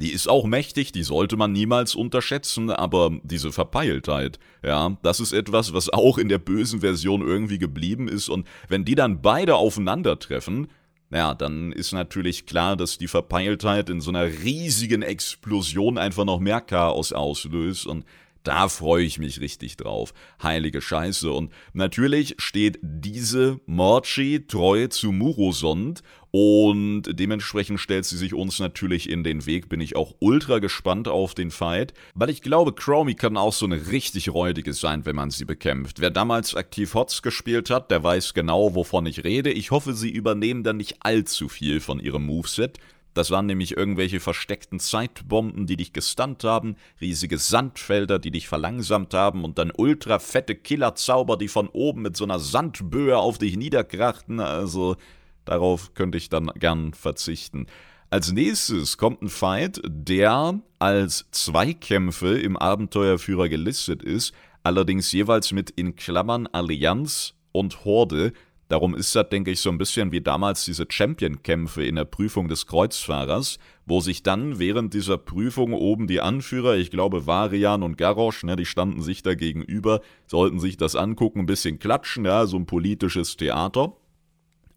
die ist auch mächtig, die sollte man niemals unterschätzen, aber diese Verpeiltheit, ja, das ist etwas, was auch in der bösen Version irgendwie geblieben ist. Und wenn die dann beide aufeinandertreffen, ja, dann ist natürlich klar, dass die Verpeiltheit in so einer riesigen Explosion einfach noch mehr Chaos auslöst. Und Da freue ich mich richtig drauf. Heilige Scheiße. Und natürlich steht diese Morchi treu zu Murosond und dementsprechend stellt sie sich uns natürlich in den Weg. Bin ich auch ultra gespannt auf den Fight, weil ich glaube, Chromie kann auch so eine richtig räudige sein, wenn man sie bekämpft. Wer damals aktiv Hots gespielt hat, der weiß genau, wovon ich rede. Ich hoffe, sie übernehmen dann nicht allzu viel von ihrem Moveset. Das waren nämlich irgendwelche versteckten Zeitbomben, die dich gestunt haben, riesige Sandfelder, die dich verlangsamt haben und dann ultra fette Killerzauber, die von oben mit so einer Sandböe auf dich niederkrachten. Also darauf könnte ich dann gern verzichten. Als nächstes kommt ein Fight, der als Zweikämpfe im Abenteuerführer gelistet ist, allerdings jeweils mit in Klammern Allianz und Horde. Darum ist das, denke ich, so ein bisschen wie damals diese Champion-Kämpfe in der Prüfung des Kreuzfahrers, wo sich dann während dieser Prüfung oben die Anführer, ich glaube Varian und Garrosch, ne, die standen sich da gegenüber, sollten sich das angucken, ein bisschen klatschen, ja, so ein politisches Theater.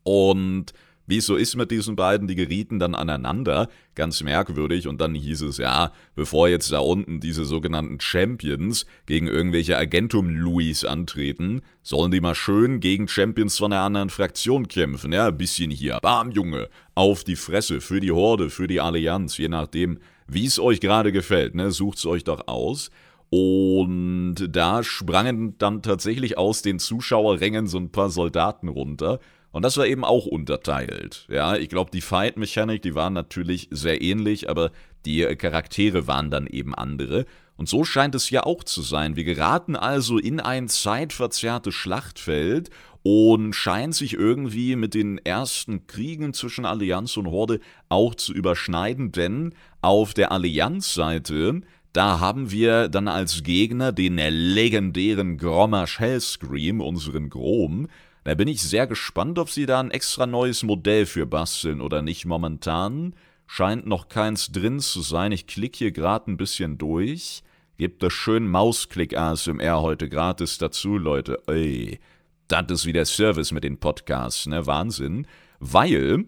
Und wie es so ist mit diesen beiden, die gerieten dann aneinander, ganz merkwürdig, und dann hieß es, ja, bevor jetzt da unten diese sogenannten Champions gegen irgendwelche Agentum-Louis antreten, sollen die mal schön gegen Champions von einer anderen Fraktion kämpfen, ja, ein bisschen hier, bam, Junge, auf die Fresse, für die Horde, für die Allianz, je nachdem, wie es euch gerade gefällt, ne, sucht's euch doch aus. Und da sprangen dann tatsächlich aus den Zuschauerrängen so ein paar Soldaten runter und das war eben auch unterteilt. Ja, ich glaube, die Fight-Mechanik, die waren natürlich sehr ähnlich, aber die Charaktere waren dann eben andere. Und so scheint es ja auch zu sein. Wir geraten also in ein zeitverzerrtes Schlachtfeld und scheint sich irgendwie mit den ersten Kriegen zwischen Allianz und Horde auch zu überschneiden, denn auf der Allianzseite da haben wir dann als Gegner den legendären Grommer Shellscream, unseren Grom, da bin ich sehr gespannt, ob sie da ein extra neues Modell für basteln oder nicht. Momentan scheint noch keins drin zu sein. Ich klicke hier gerade ein bisschen durch. Gebt das schön Mausklick ASMR heute gratis dazu, Leute. Ey, das ist wie der Service mit den Podcasts, ne? Wahnsinn. Weil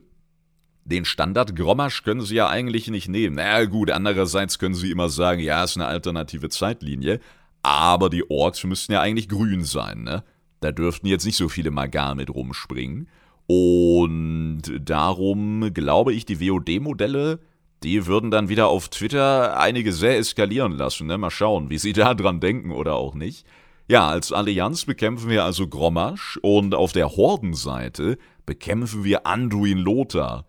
den Standard Grommasch können sie ja eigentlich nicht nehmen. Na gut, andererseits können sie immer sagen, ja, ist eine alternative Zeitlinie. Aber die Orks müssten ja eigentlich grün sein, ne? Da dürften jetzt nicht so viele Magar mit rumspringen. Und darum glaube ich, die WOD-Modelle, die würden dann wieder auf Twitter einige sehr eskalieren lassen. Ne? Mal schauen, wie sie da dran denken oder auch nicht. Ja, als Allianz bekämpfen wir also Grommasch und auf der Hordenseite bekämpfen wir Anduin Lothar.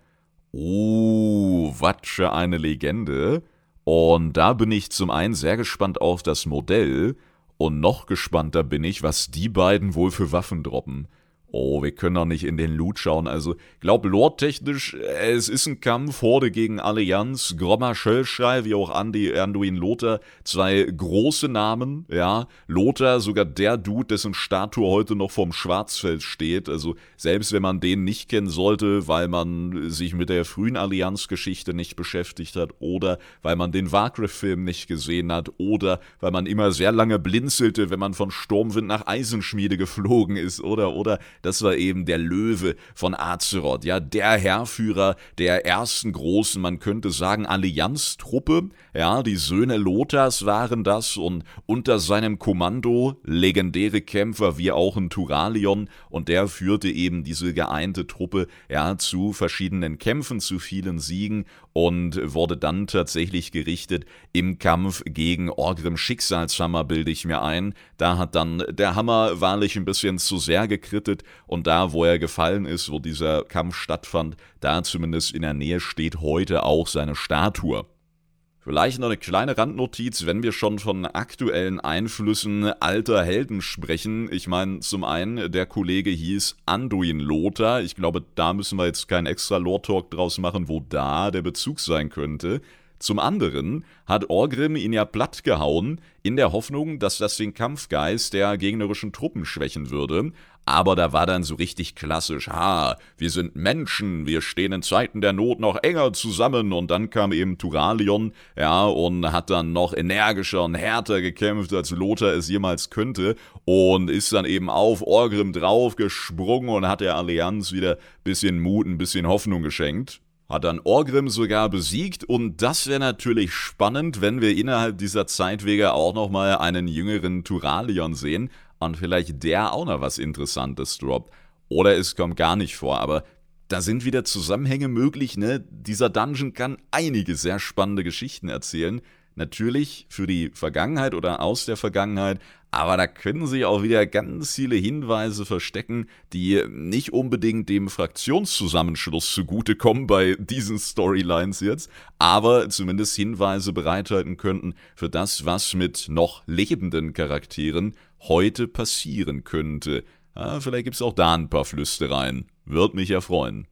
Oh, was für eine Legende. Und da bin ich zum einen sehr gespannt auf das Modell und noch gespannter bin ich, was die beiden wohl für Waffen droppen. Oh, wir können doch nicht in den Loot schauen. Also, glaub, lore-technisch, es ist ein Kampf, Horde gegen Allianz, Grommer Schöllschrei, wie auch Andy, Anduin Lothar, zwei große Namen, ja. Lothar, sogar der Dude, dessen Statue heute noch vorm Schwarzfeld steht. Also, selbst wenn man den nicht kennen sollte, weil man sich mit der frühen Allianz-Geschichte nicht beschäftigt hat oder weil man den Warcraft-Film nicht gesehen hat oder weil man immer sehr lange blinzelte, wenn man von Sturmwind nach Eisenschmiede geflogen ist oder, oder das war eben der Löwe von Azeroth, ja, der Herrführer der ersten großen, man könnte sagen, Allianztruppe, ja, die Söhne Lothars waren das und unter seinem Kommando legendäre Kämpfer wie auch ein Turalion und der führte eben diese geeinte Truppe, ja, zu verschiedenen Kämpfen, zu vielen Siegen und wurde dann tatsächlich gerichtet im Kampf gegen Orgrim Schicksalshammer, bilde ich mir ein. Da hat dann der Hammer wahrlich ein bisschen zu sehr gekrittet und da, wo er gefallen ist, wo dieser Kampf stattfand, da zumindest in der Nähe steht heute auch seine Statue. Vielleicht noch eine kleine Randnotiz, wenn wir schon von aktuellen Einflüssen alter Helden sprechen. Ich meine, zum einen, der Kollege hieß Anduin Lothar. Ich glaube, da müssen wir jetzt keinen extra Lore-Talk draus machen, wo da der Bezug sein könnte. Zum anderen hat Orgrim ihn ja plattgehauen, in der Hoffnung, dass das den Kampfgeist der gegnerischen Truppen schwächen würde. Aber da war dann so richtig klassisch, ha, wir sind Menschen, wir stehen in Zeiten der Not noch enger zusammen. Und dann kam eben Turalion, ja, und hat dann noch energischer und härter gekämpft, als Lothar es jemals könnte. Und ist dann eben auf Orgrim draufgesprungen und hat der Allianz wieder bisschen Mut, ein bisschen Hoffnung geschenkt. hat dann Orgrim sogar besiegt und das wäre natürlich spannend, wenn wir innerhalb dieser Zeitwege auch nochmal einen jüngeren Turalion sehen und vielleicht der auch noch was Interessantes droppt. Oder es kommt gar nicht vor, aber da sind wieder Zusammenhänge möglich, ne? Dieser Dungeon kann einige sehr spannende Geschichten erzählen. Natürlich für die Vergangenheit oder aus der Vergangenheit, aber da können sich auch wieder ganz viele Hinweise verstecken, die nicht unbedingt dem Fraktionszusammenschluss zugutekommen bei diesen Storylines jetzt, aber zumindest Hinweise bereithalten könnten für das, was mit noch lebenden Charakteren heute passieren könnte. Ja, vielleicht gibt es auch da ein paar Flüstereien. Wird mich erfreuen.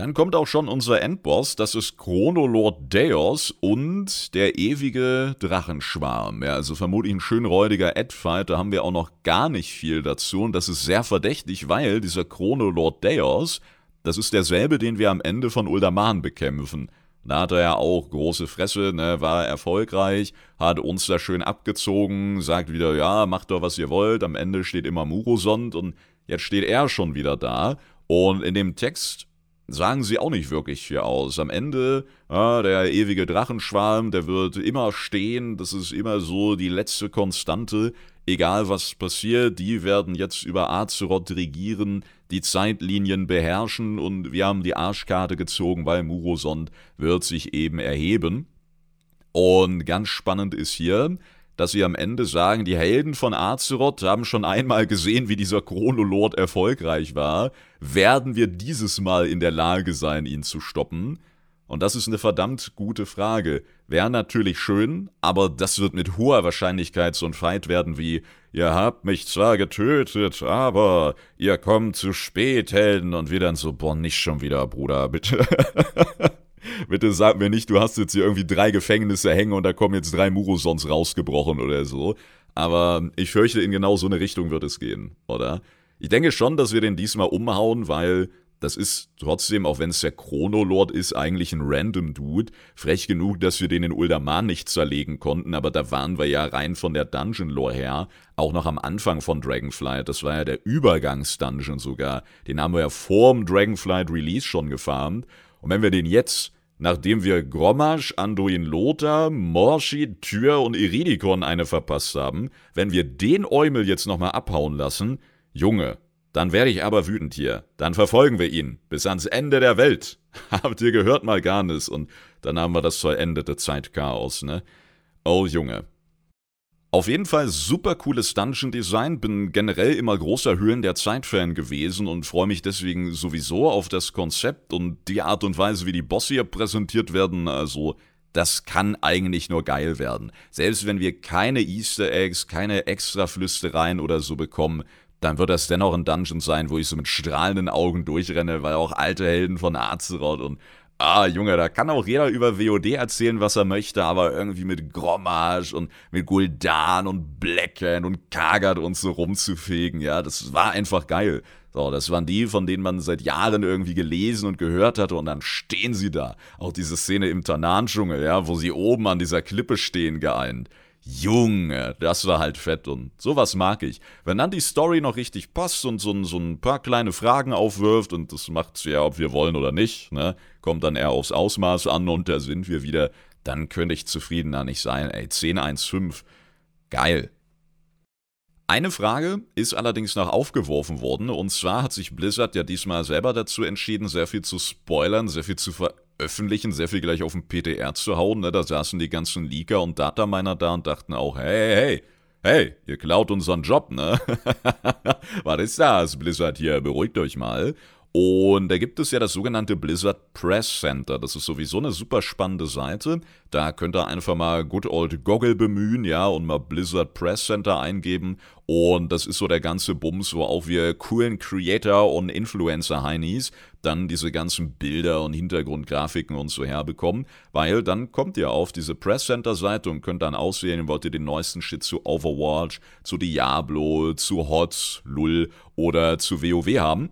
Dann kommt auch schon unser Endboss, das ist Chronolord Deos und der ewige Drachenschwarm. Ja, also vermutlich ein schön räudiger Adfight, da haben wir auch noch gar nicht viel dazu und das ist sehr verdächtig, weil dieser Chronolord Deos, das ist derselbe, den wir am Ende von Uldaman bekämpfen. Da hat er ja auch große Fresse, ne, war erfolgreich, hat uns da schön abgezogen, sagt wieder, ja, macht doch was ihr wollt, am Ende steht immer Murosond und jetzt steht er schon wieder da. Und in dem Text sagen sie auch nicht wirklich viel aus. Am Ende, ja, der ewige Drachenschwarm, der wird immer stehen, das ist immer so die letzte Konstante. Egal was passiert, die werden jetzt über Azeroth regieren, die Zeitlinien beherrschen und wir haben die Arschkarte gezogen, weil Murosond wird sich eben erheben. Und ganz spannend ist hier, dass sie am Ende sagen, die Helden von Azeroth haben schon einmal gesehen, wie dieser Chronolord erfolgreich war. Werden wir dieses Mal in der Lage sein, ihn zu stoppen? Und das ist eine verdammt gute Frage. Wäre natürlich schön, aber das wird mit hoher Wahrscheinlichkeit so ein Fight werden wie, ihr habt mich zwar getötet, aber ihr kommt zu spät, Helden. Und wir dann so, boah, nicht schon wieder, Bruder, bitte. <laughs> Bitte sag mir nicht, du hast jetzt hier irgendwie drei Gefängnisse hängen und da kommen jetzt drei Murosons rausgebrochen oder so. Aber ich fürchte, in genau so eine Richtung wird es gehen, oder? Ich denke schon, dass wir den diesmal umhauen, weil das ist trotzdem, auch wenn es der Chronolord ist, eigentlich ein random Dude. Frech genug, dass wir den in Uldaman nicht zerlegen konnten, aber da waren wir ja rein von der Dungeon-Lore her, auch noch am Anfang von Dragonflight. Das war ja der Übergangs-Dungeon sogar. Den haben wir ja vorm Dragonflight-Release schon gefarmt. Und wenn wir den jetzt nachdem wir Grommasch, Anduin Lothar, Morshi, Tyr und Iridikon eine verpasst haben, wenn wir den Eumel jetzt nochmal abhauen lassen, Junge, dann werde ich aber wütend hier. Dann verfolgen wir ihn bis ans Ende der Welt. <laughs> Habt ihr gehört, Malganis? Und dann haben wir das vollendete Zeitchaos, ne? Oh Junge, auf jeden Fall super cooles Dungeon Design. Bin generell immer großer Höhlen der Zeit-Fan gewesen und freue mich deswegen sowieso auf das Konzept und die Art und Weise, wie die Bosse hier präsentiert werden. Also, das kann eigentlich nur geil werden. Selbst wenn wir keine Easter Eggs, keine extra Flüstereien oder so bekommen, dann wird das dennoch ein Dungeon sein, wo ich so mit strahlenden Augen durchrenne, weil auch alte Helden von Azeroth und Ah, Junge, da kann auch jeder über WOD erzählen, was er möchte, aber irgendwie mit Grommage und mit Guldan und Blacken und Kagat und so rumzufegen, ja, das war einfach geil. So, das waren die, von denen man seit Jahren irgendwie gelesen und gehört hatte und dann stehen sie da. Auch diese Szene im Tanan-Dschungel, ja, wo sie oben an dieser Klippe stehen geeint. Junge, das war halt fett und sowas mag ich. Wenn dann die Story noch richtig passt und so, so ein paar kleine Fragen aufwirft und das macht sie ja, ob wir wollen oder nicht, ne, kommt dann eher aufs Ausmaß an und da sind wir wieder, dann könnte ich zufriedener nicht sein. Ey, 10-1-5, geil. Eine Frage ist allerdings noch aufgeworfen worden, und zwar hat sich Blizzard ja diesmal selber dazu entschieden, sehr viel zu spoilern, sehr viel zu veröffentlichen, sehr viel gleich auf den PTR zu hauen. Ne? Da saßen die ganzen Leaker und Dataminer da und dachten auch, hey, hey, hey, ihr klaut unseren Job, ne? <laughs> Was ist das, Blizzard hier? Beruhigt euch mal. Und da gibt es ja das sogenannte Blizzard Press Center. Das ist sowieso eine super spannende Seite. Da könnt ihr einfach mal Good Old Goggle bemühen, ja, und mal Blizzard Press Center eingeben. Und das ist so der ganze Bums, wo auch wir coolen Creator und Influencer-Heinis dann diese ganzen Bilder und Hintergrundgrafiken und so herbekommen. Weil dann kommt ihr auf diese Press Center Seite und könnt dann auswählen, wollt ihr den neuesten Shit zu Overwatch, zu Diablo, zu HOTS, LUL oder zu WoW haben.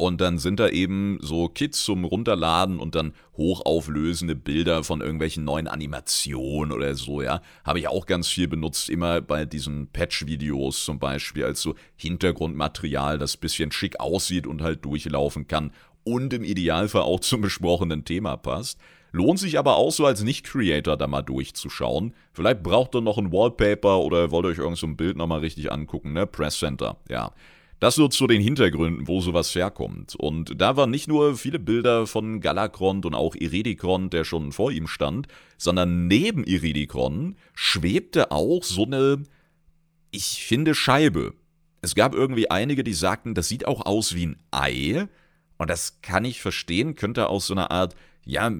Und dann sind da eben so Kits zum Runterladen und dann hochauflösende Bilder von irgendwelchen neuen Animationen oder so, ja. Habe ich auch ganz viel benutzt, immer bei diesen Patch-Videos zum Beispiel, als so Hintergrundmaterial, das bisschen schick aussieht und halt durchlaufen kann, und im Idealfall auch zum besprochenen Thema passt. Lohnt sich aber auch so als Nicht-Creator da mal durchzuschauen. Vielleicht braucht ihr noch ein Wallpaper oder wollt euch irgend so ein Bild nochmal richtig angucken, ne? Press Center, ja. Das so zu den Hintergründen, wo sowas herkommt. Und da waren nicht nur viele Bilder von Galakrond und auch Iridikron, der schon vor ihm stand, sondern neben Iridikron schwebte auch so eine, ich finde, Scheibe. Es gab irgendwie einige, die sagten, das sieht auch aus wie ein Ei. Und das kann ich verstehen, könnte aus so einer Art, ja,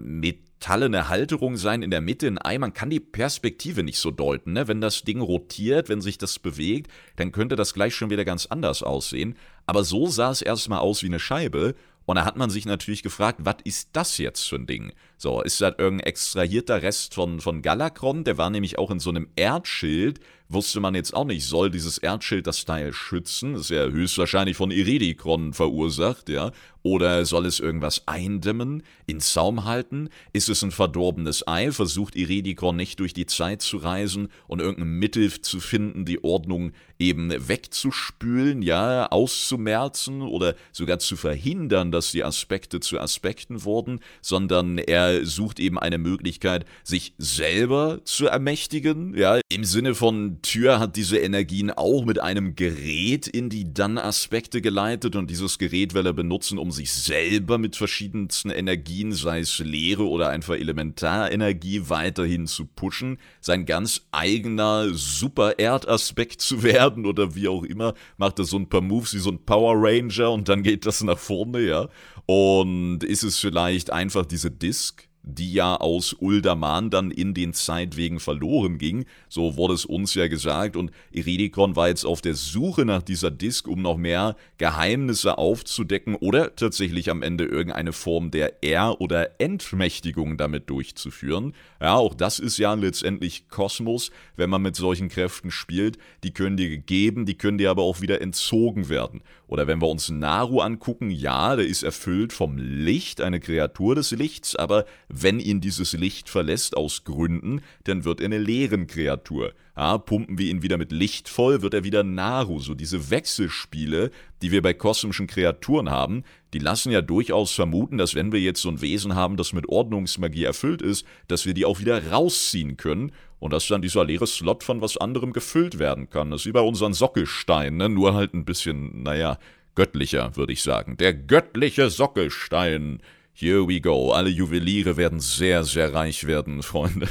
metallene Halterung sein in der Mitte ein Ei. Man kann die Perspektive nicht so deuten. Ne? Wenn das Ding rotiert, wenn sich das bewegt, dann könnte das gleich schon wieder ganz anders aussehen. Aber so sah es erstmal aus wie eine Scheibe. Und da hat man sich natürlich gefragt, was ist das jetzt für ein Ding? So, ist das irgendein extrahierter Rest von, von Galakron? Der war nämlich auch in so einem Erdschild, wusste man jetzt auch nicht, soll dieses Erdschild das Teil schützen? Das ist ja höchstwahrscheinlich von Iridikron verursacht, ja? Oder soll es irgendwas eindämmen, in Zaum halten? Ist es ein verdorbenes Ei? Versucht Iridikron nicht durch die Zeit zu reisen und irgendein Mittel zu finden, die Ordnung eben wegzuspülen, ja, auszumerzen oder sogar zu verhindern, dass die Aspekte zu Aspekten wurden, sondern er sucht eben eine Möglichkeit, sich selber zu ermächtigen, ja, im Sinne von Tür hat diese Energien auch mit einem Gerät in die Dann-Aspekte geleitet und dieses Gerät will er benutzen, um sich selber mit verschiedensten Energien, sei es Leere oder einfach Elementarenergie, weiterhin zu pushen, sein ganz eigener Super-Erdaspekt zu werden oder wie auch immer, macht er so ein paar Moves wie so ein Power Ranger und dann geht das nach vorne, ja. Und ist es vielleicht einfach diese Disk, die ja aus Uldaman dann in den Zeitwegen verloren ging. So wurde es uns ja gesagt. Und Iridikon war jetzt auf der Suche nach dieser Disk, um noch mehr Geheimnisse aufzudecken oder tatsächlich am Ende irgendeine Form der Er- oder Entmächtigung damit durchzuführen. Ja, auch das ist ja letztendlich Kosmos, wenn man mit solchen Kräften spielt. Die können dir gegeben, die können dir aber auch wieder entzogen werden. Oder wenn wir uns Naru angucken, ja, der ist erfüllt vom Licht, eine Kreatur des Lichts, aber wenn ihn dieses Licht verlässt aus Gründen, dann wird er eine leeren Kreatur. Ja, pumpen wir ihn wieder mit Licht voll, wird er wieder Naru. So diese Wechselspiele, die wir bei kosmischen Kreaturen haben, die lassen ja durchaus vermuten, dass wenn wir jetzt so ein Wesen haben, das mit Ordnungsmagie erfüllt ist, dass wir die auch wieder rausziehen können und dass dann dieser leere Slot von was anderem gefüllt werden kann. Das ist wie bei unseren Sockelsteinen, ne? nur halt ein bisschen, naja, göttlicher, würde ich sagen. Der göttliche Sockelstein. Here we go. Alle Juweliere werden sehr, sehr reich werden, <laughs> Freunde.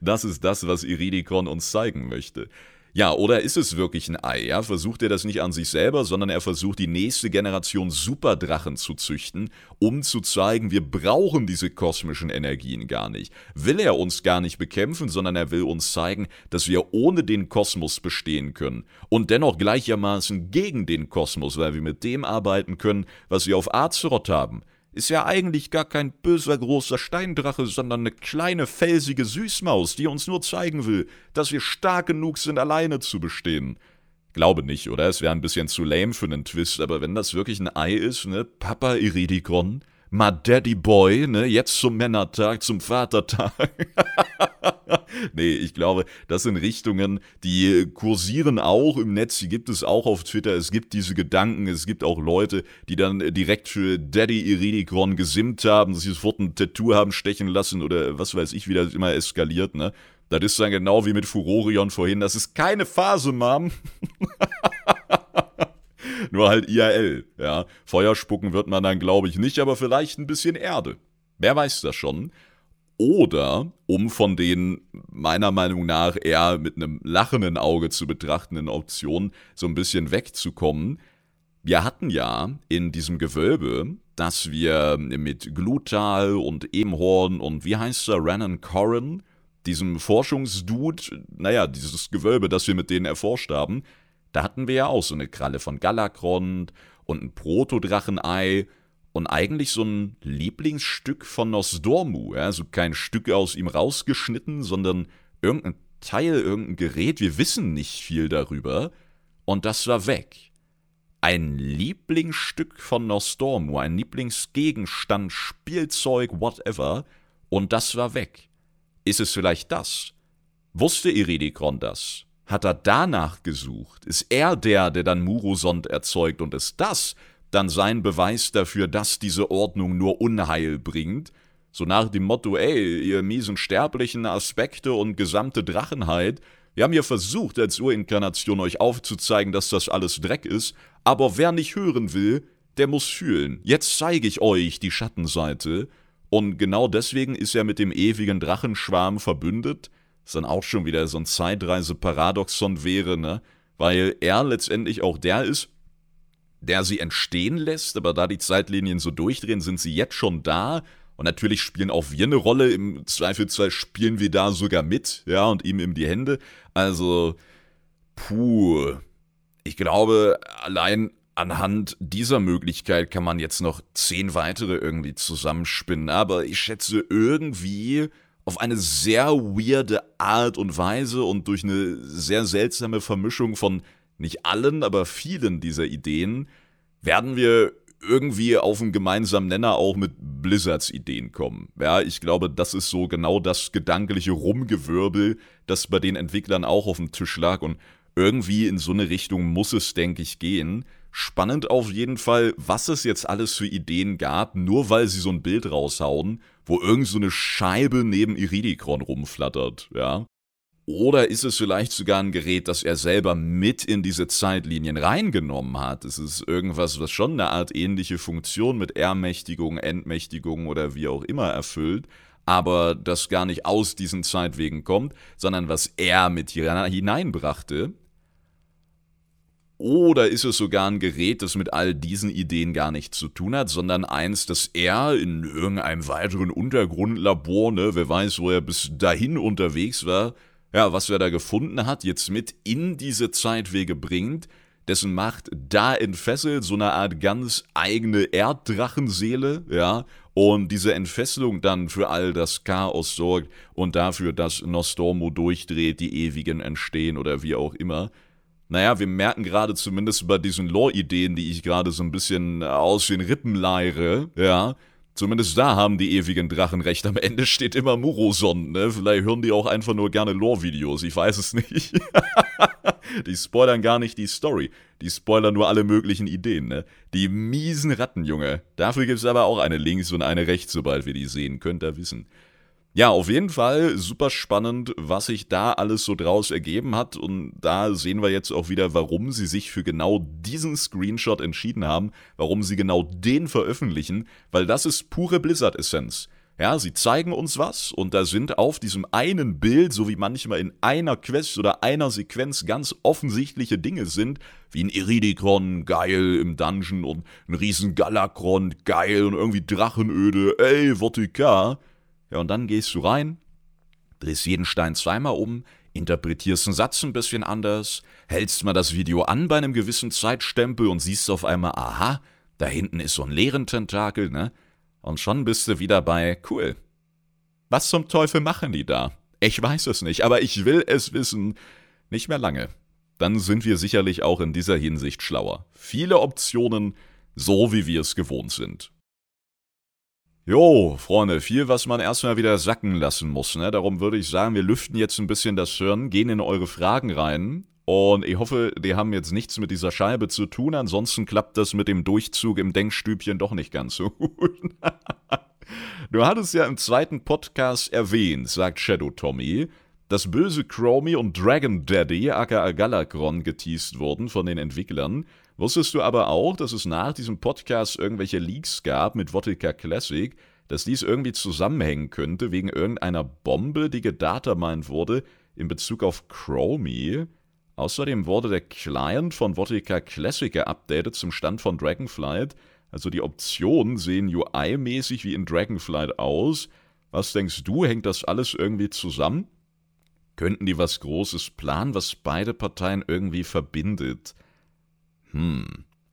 das ist das, was Iridikon uns zeigen möchte. Ja, oder ist es wirklich ein Ei? Ja? Versucht er das nicht an sich selber, sondern er versucht die nächste Generation Superdrachen zu züchten, um zu zeigen, wir brauchen diese kosmischen Energien gar nicht. Will er uns gar nicht bekämpfen, sondern er will uns zeigen, dass wir ohne den Kosmos bestehen können und dennoch gleichermaßen gegen den Kosmos, weil wir mit dem arbeiten können, was wir auf Azeroth haben ist ja eigentlich gar kein böser großer Steindrache, sondern eine kleine felsige Süßmaus, die uns nur zeigen will, dass wir stark genug sind, alleine zu bestehen. Glaube nicht, oder? Es wäre ein bisschen zu lame für einen Twist, aber wenn das wirklich ein Ei ist, ne? Papa Iridikon, my daddy boy, ne? Jetzt zum Männertag, zum Vatertag. <laughs> nee, ich glaube, das sind Richtungen, die kursieren auch im Netz, die gibt es auch auf Twitter. Es gibt diese Gedanken, es gibt auch Leute, die dann direkt für Daddy Iridikron gesimmt haben, sich sofort ein Tattoo haben stechen lassen oder was weiß ich, wie das immer eskaliert, ne? Das ist dann genau wie mit Furorion vorhin. Das ist keine Phase, Mom. <laughs> Nur halt IRL, ja. Feuer spucken wird man dann, glaube ich, nicht, aber vielleicht ein bisschen Erde. Wer weiß das schon? Oder, um von den meiner Meinung nach eher mit einem lachenden Auge zu betrachtenden Optionen so ein bisschen wegzukommen, wir hatten ja in diesem Gewölbe, dass wir mit Glutal und Emhorn und wie heißt er, Renan Corrin, diesem Forschungsdude, naja, dieses Gewölbe, das wir mit denen erforscht haben, da hatten wir ja auch so eine Kralle von Galakrond und ein Protodrachenei und eigentlich so ein Lieblingsstück von Nosdormu, also kein Stück aus ihm rausgeschnitten, sondern irgendein Teil, irgendein Gerät, wir wissen nicht viel darüber, und das war weg. Ein Lieblingsstück von Nostormu, ein Lieblingsgegenstand, Spielzeug, whatever, und das war weg. Ist es vielleicht das? Wusste Iridikron das? Hat er danach gesucht? Ist er der, der dann Murosond erzeugt und ist das dann sein Beweis dafür, dass diese Ordnung nur Unheil bringt. So nach dem Motto, ey, ihr miesen sterblichen Aspekte und gesamte Drachenheit, wir haben ja versucht, als Urinkarnation euch aufzuzeigen, dass das alles Dreck ist, aber wer nicht hören will, der muss fühlen. Jetzt zeige ich euch die Schattenseite. Und genau deswegen ist er mit dem ewigen Drachenschwarm verbündet. Was dann auch schon wieder so ein Zeitreise-Paradoxon wäre, ne? Weil er letztendlich auch der ist, der sie entstehen lässt, aber da die Zeitlinien so durchdrehen, sind sie jetzt schon da. Und natürlich spielen auch wir eine Rolle. Im Zweifelsfall spielen wir da sogar mit, ja, und ihm in die Hände. Also, puh. Ich glaube, allein anhand dieser Möglichkeit kann man jetzt noch zehn weitere irgendwie zusammenspinnen. Aber ich schätze irgendwie auf eine sehr weirde Art und Weise und durch eine sehr seltsame Vermischung von nicht allen, aber vielen dieser Ideen werden wir irgendwie auf einen gemeinsamen Nenner auch mit Blizzards Ideen kommen. Ja, ich glaube, das ist so genau das gedankliche Rumgewirbel, das bei den Entwicklern auch auf dem Tisch lag und irgendwie in so eine Richtung muss es, denke ich, gehen. Spannend auf jeden Fall, was es jetzt alles für Ideen gab, nur weil sie so ein Bild raushauen, wo irgend so eine Scheibe neben Iridikron rumflattert, ja. Oder ist es vielleicht sogar ein Gerät, das er selber mit in diese Zeitlinien reingenommen hat? Es ist irgendwas, was schon eine Art ähnliche Funktion mit Ermächtigung, Entmächtigung oder wie auch immer erfüllt, aber das gar nicht aus diesen Zeitwegen kommt, sondern was er mit hineinbrachte. Oder ist es sogar ein Gerät, das mit all diesen Ideen gar nichts zu tun hat, sondern eins, das er in irgendeinem weiteren Untergrundlabor, ne, wer weiß, wo er bis dahin unterwegs war, ja, was er da gefunden hat, jetzt mit in diese Zeitwege bringt, dessen Macht da entfesselt, so eine Art ganz eigene Erddrachenseele, ja, und diese Entfesselung dann für all das Chaos sorgt und dafür, dass Nostormo durchdreht, die Ewigen entstehen oder wie auch immer. Naja, wir merken gerade zumindest bei diesen Lore-Ideen, die ich gerade so ein bisschen aus den Rippen leiere, ja, Zumindest da haben die ewigen Drachen recht. Am Ende steht immer Muroson, ne? Vielleicht hören die auch einfach nur gerne Lore-Videos, ich weiß es nicht. <laughs> die spoilern gar nicht die Story. Die spoilern nur alle möglichen Ideen, ne? Die miesen Ratten, Junge. Dafür gibt's aber auch eine links und eine rechts, sobald wir die sehen, könnt ihr wissen. Ja, auf jeden Fall super spannend, was sich da alles so draus ergeben hat. Und da sehen wir jetzt auch wieder, warum sie sich für genau diesen Screenshot entschieden haben, warum sie genau den veröffentlichen, weil das ist pure Blizzard-Essenz. Ja, sie zeigen uns was und da sind auf diesem einen Bild, so wie manchmal in einer Quest oder einer Sequenz ganz offensichtliche Dinge sind, wie ein Iridikron, geil im Dungeon und ein riesen Galakron, geil und irgendwie Drachenöde, ey, Votika. Ja, und dann gehst du rein, drehst jeden Stein zweimal um, interpretierst einen Satz ein bisschen anders, hältst mal das Video an bei einem gewissen Zeitstempel und siehst auf einmal, aha, da hinten ist so ein leeren Tentakel, ne? Und schon bist du wieder bei, cool. Was zum Teufel machen die da? Ich weiß es nicht, aber ich will es wissen. Nicht mehr lange. Dann sind wir sicherlich auch in dieser Hinsicht schlauer. Viele Optionen, so wie wir es gewohnt sind. Jo, Freunde, viel, was man erstmal wieder sacken lassen muss. Ne? Darum würde ich sagen, wir lüften jetzt ein bisschen das Hirn, gehen in eure Fragen rein. Und ich hoffe, die haben jetzt nichts mit dieser Scheibe zu tun. Ansonsten klappt das mit dem Durchzug im Denkstübchen doch nicht ganz so gut. <laughs> du hattest ja im zweiten Podcast erwähnt, sagt Shadow Tommy, dass böse Chromie und Dragon Daddy aka Galakron geteased wurden von den Entwicklern. Wusstest du aber auch, dass es nach diesem Podcast irgendwelche Leaks gab mit Vodka Classic, dass dies irgendwie zusammenhängen könnte wegen irgendeiner Bombe, die gedatamined wurde in Bezug auf Chromie? Außerdem wurde der Client von Vodka Classic geupdatet zum Stand von Dragonflight. Also die Optionen sehen UI-mäßig wie in Dragonflight aus. Was denkst du, hängt das alles irgendwie zusammen? Könnten die was Großes planen, was beide Parteien irgendwie verbindet? Hm.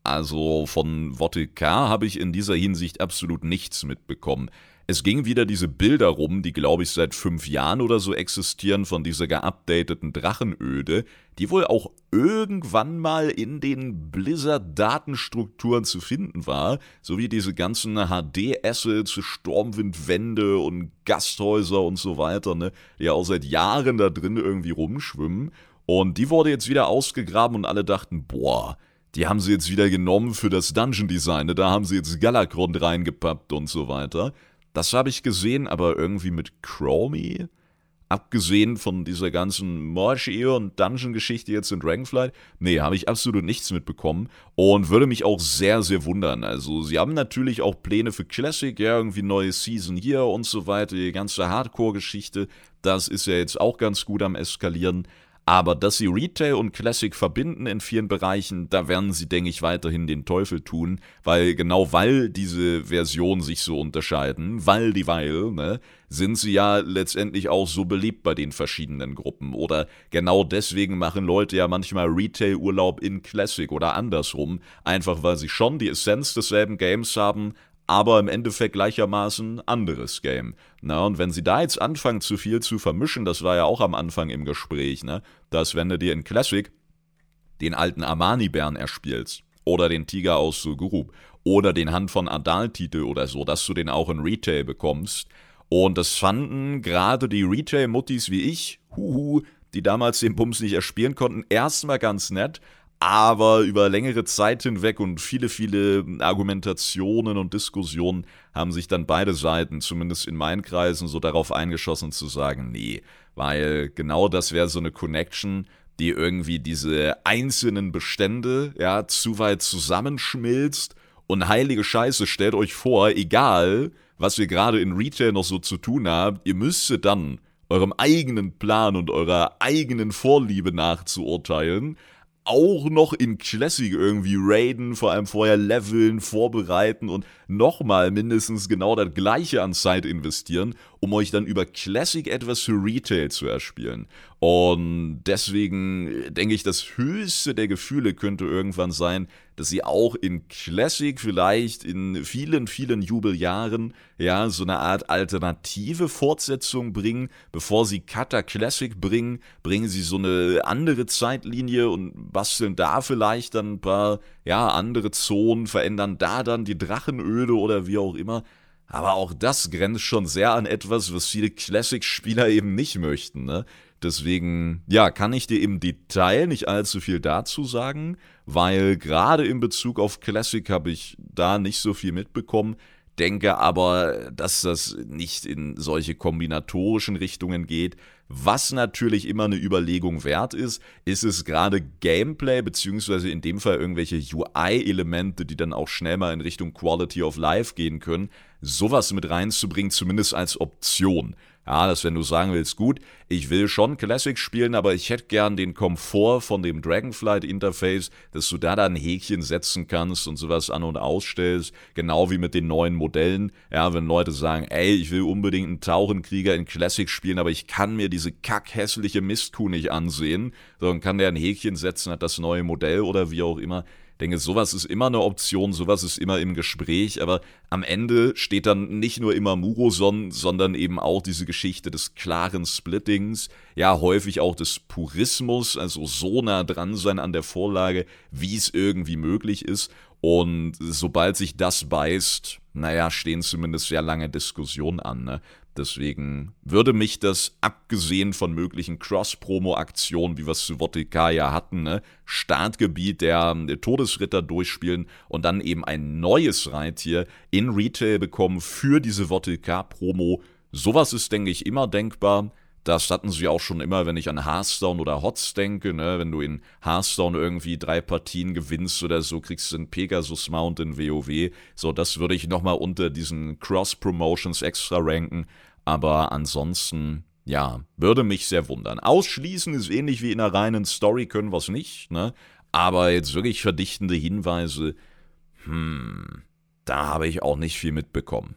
Also von Votika habe ich in dieser Hinsicht absolut nichts mitbekommen. Es ging wieder diese Bilder rum, die glaube ich seit fünf Jahren oder so existieren von dieser geupdateten Drachenöde, die wohl auch irgendwann mal in den Blizzard-Datenstrukturen zu finden war, sowie diese ganzen HD-Assets, Stormwindwände und Gasthäuser und so weiter, ne, die ja auch seit Jahren da drin irgendwie rumschwimmen. Und die wurde jetzt wieder ausgegraben und alle dachten, boah, die haben sie jetzt wieder genommen für das Dungeon Design, ne? da haben sie jetzt Galakrond reingepappt und so weiter. Das habe ich gesehen, aber irgendwie mit Chromie abgesehen von dieser ganzen Morsch-Ehe und Dungeon-Geschichte jetzt in Dragonflight, nee, habe ich absolut nichts mitbekommen und würde mich auch sehr, sehr wundern. Also, sie haben natürlich auch Pläne für Classic, ja, irgendwie neue Season hier und so weiter, die ganze Hardcore-Geschichte, das ist ja jetzt auch ganz gut am Eskalieren. Aber dass sie Retail und Classic verbinden in vielen Bereichen, da werden sie, denke ich, weiterhin den Teufel tun, weil genau weil diese Versionen sich so unterscheiden, weil die weil, ne, sind sie ja letztendlich auch so beliebt bei den verschiedenen Gruppen. Oder genau deswegen machen Leute ja manchmal Retail-Urlaub in Classic oder andersrum, einfach weil sie schon die Essenz desselben Games haben, aber im Endeffekt gleichermaßen anderes Game. Na, und wenn sie da jetzt anfangen, zu viel zu vermischen, das war ja auch am Anfang im Gespräch, ne, dass wenn du dir in Classic den alten Armani-Bären erspielst, oder den Tiger aus Sugurub, oder den Hand von Adal-Titel oder so, dass du den auch in Retail bekommst. Und das fanden gerade die Retail-Muttis wie ich, huhu, die damals den Pumps nicht erspielen konnten, erstmal ganz nett, aber über längere Zeit hinweg und viele, viele Argumentationen und Diskussionen haben sich dann beide Seiten, zumindest in meinen Kreisen, so darauf eingeschossen zu sagen, nee, weil genau das wäre so eine Connection, die irgendwie diese einzelnen Bestände ja zu weit zusammenschmilzt und heilige Scheiße, stellt euch vor, egal was ihr gerade in Retail noch so zu tun habt, ihr müsstet dann eurem eigenen Plan und eurer eigenen Vorliebe nachzuurteilen, auch noch in Classic irgendwie raiden, vor allem vorher leveln, vorbereiten und nochmal mindestens genau das gleiche an Zeit investieren, um euch dann über Classic etwas für Retail zu erspielen. Und deswegen denke ich, das höchste der Gefühle könnte irgendwann sein, dass sie auch in Classic vielleicht in vielen, vielen Jubeljahren ja so eine Art alternative Fortsetzung bringen. Bevor sie Kata Classic bringen, bringen sie so eine andere Zeitlinie und basteln da vielleicht dann ein paar ja, andere Zonen, verändern da dann die Drachenöde oder wie auch immer. Aber auch das grenzt schon sehr an etwas, was viele Classic-Spieler eben nicht möchten. Ne? Deswegen, ja, kann ich dir im Detail nicht allzu viel dazu sagen, weil gerade in Bezug auf Classic habe ich da nicht so viel mitbekommen. Denke aber, dass das nicht in solche kombinatorischen Richtungen geht. Was natürlich immer eine Überlegung wert ist, ist es gerade Gameplay, beziehungsweise in dem Fall irgendwelche UI-Elemente, die dann auch schnell mal in Richtung Quality of Life gehen können, sowas mit reinzubringen, zumindest als Option. Ja, dass wenn du sagen willst, gut, ich will schon Classic spielen, aber ich hätte gern den Komfort von dem Dragonflight-Interface, dass du da dann Häkchen setzen kannst und sowas an- und ausstellst, genau wie mit den neuen Modellen. Ja, wenn Leute sagen, ey, ich will unbedingt einen Tauchenkrieger in Classic spielen, aber ich kann mir diese kackhässliche Mistkuh nicht ansehen, sondern kann der ein Häkchen setzen, hat das neue Modell oder wie auch immer denke, sowas ist immer eine Option, sowas ist immer im Gespräch, aber am Ende steht dann nicht nur immer Muroson, sondern eben auch diese Geschichte des klaren Splittings, ja, häufig auch des Purismus, also so nah dran sein an der Vorlage, wie es irgendwie möglich ist. Und sobald sich das beißt, naja, stehen zumindest sehr lange Diskussionen an. Ne? Deswegen würde mich das, abgesehen von möglichen Cross-Promo-Aktionen, wie wir es zu Votikaya hatten, ne, Startgebiet der, der, Todesritter durchspielen und dann eben ein neues Reittier in Retail bekommen für diese Votika-Promo. Sowas ist, denke ich, immer denkbar. Das hatten sie auch schon immer, wenn ich an Hearthstone oder HOTS denke, ne? wenn du in Hearthstone irgendwie drei Partien gewinnst oder so, kriegst du einen Pegasus Mount in WoW. So, das würde ich nochmal unter diesen Cross-Promotions extra ranken. Aber ansonsten, ja, würde mich sehr wundern. Ausschließen ist ähnlich wie in einer reinen Story, können wir es nicht, ne? Aber jetzt wirklich verdichtende Hinweise, hm, da habe ich auch nicht viel mitbekommen.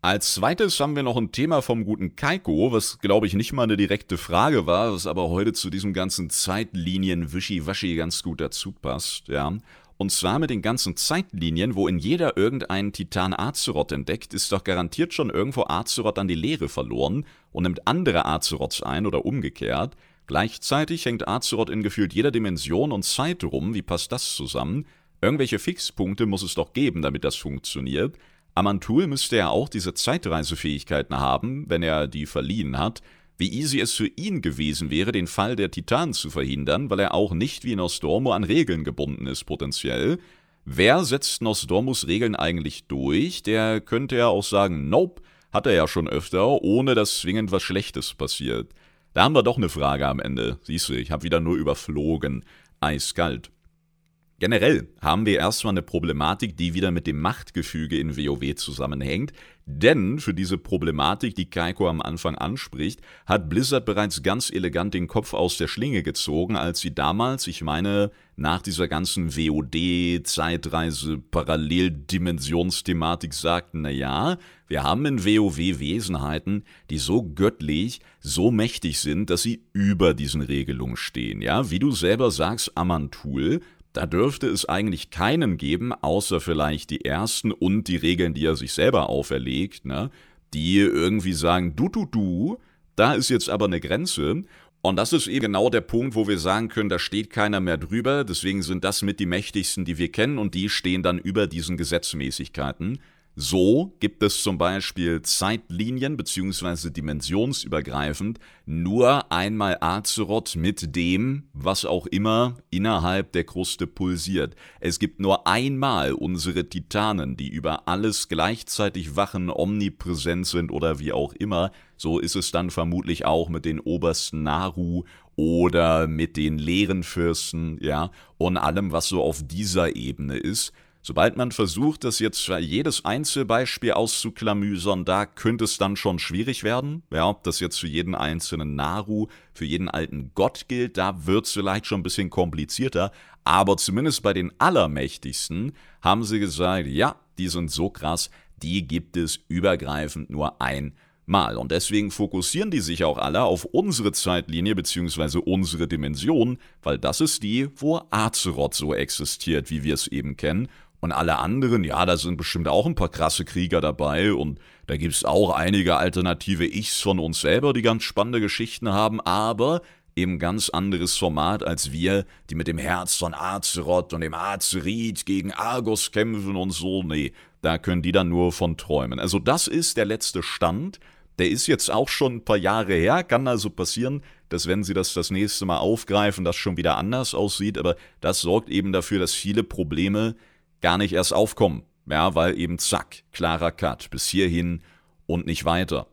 Als zweites haben wir noch ein Thema vom guten Kaiko, was glaube ich nicht mal eine direkte Frage war, was aber heute zu diesem ganzen Zeitlinien-Wischiwaschi ganz gut dazu passt, ja. Und zwar mit den ganzen Zeitlinien, wo in jeder irgendein Titan Azeroth entdeckt, ist doch garantiert schon irgendwo Azeroth an die Leere verloren und nimmt andere Azeroths ein oder umgekehrt. Gleichzeitig hängt Azeroth in gefühlt jeder Dimension und Zeit rum. Wie passt das zusammen? Irgendwelche Fixpunkte muss es doch geben, damit das funktioniert. Amantul müsste ja auch diese Zeitreisefähigkeiten haben, wenn er die verliehen hat. wie easy es für ihn gewesen wäre, den Fall der Titanen zu verhindern, weil er auch nicht wie Nostormo an Regeln gebunden ist potenziell. Wer setzt Nostormus Regeln eigentlich durch? Der könnte ja auch sagen, nope, hat er ja schon öfter, ohne dass zwingend was Schlechtes passiert. Da haben wir doch eine Frage am Ende. Siehst du, ich habe wieder nur überflogen. Eiskalt. Generell haben wir erstmal eine Problematik, die wieder mit dem Machtgefüge in WoW zusammenhängt, denn für diese Problematik, die Kaiko am Anfang anspricht, hat Blizzard bereits ganz elegant den Kopf aus der Schlinge gezogen, als sie damals, ich meine, nach dieser ganzen WoD, Zeitreise, Paralleldimensionsthematik sagten, na ja, wir haben in WoW Wesenheiten, die so göttlich, so mächtig sind, dass sie über diesen Regelungen stehen, ja, wie du selber sagst, Amantul, da dürfte es eigentlich keinen geben, außer vielleicht die ersten und die Regeln, die er sich selber auferlegt, ne? die irgendwie sagen, du, du, du, da ist jetzt aber eine Grenze. Und das ist eben genau der Punkt, wo wir sagen können, da steht keiner mehr drüber. Deswegen sind das mit die mächtigsten, die wir kennen, und die stehen dann über diesen Gesetzmäßigkeiten. So gibt es zum Beispiel Zeitlinien bzw. dimensionsübergreifend nur einmal Azeroth mit dem, was auch immer innerhalb der Kruste pulsiert. Es gibt nur einmal unsere Titanen, die über alles gleichzeitig wachen, omnipräsent sind oder wie auch immer. So ist es dann vermutlich auch mit den obersten Naru oder mit den leeren Fürsten, ja, und allem, was so auf dieser Ebene ist. Sobald man versucht, das jetzt jedes Einzelbeispiel auszuklamüsern, da könnte es dann schon schwierig werden. Ja, ob das jetzt für jeden einzelnen Naru, für jeden alten Gott gilt, da wird es vielleicht schon ein bisschen komplizierter. Aber zumindest bei den Allermächtigsten haben sie gesagt, ja, die sind so krass, die gibt es übergreifend nur ein Mal. Und deswegen fokussieren die sich auch alle auf unsere Zeitlinie bzw. unsere Dimension, weil das ist die, wo Azeroth so existiert, wie wir es eben kennen. Und alle anderen, ja, da sind bestimmt auch ein paar krasse Krieger dabei und da gibt es auch einige alternative Ichs von uns selber, die ganz spannende Geschichten haben, aber eben ganz anderes Format als wir, die mit dem Herz von Azeroth und dem Azerit gegen Argos kämpfen und so. Nee, da können die dann nur von träumen. Also das ist der letzte Stand. Der ist jetzt auch schon ein paar Jahre her, kann also passieren, dass wenn sie das das nächste Mal aufgreifen, das schon wieder anders aussieht, aber das sorgt eben dafür, dass viele Probleme gar nicht erst aufkommen. Ja, weil eben zack, klarer Cut, bis hierhin und nicht weiter.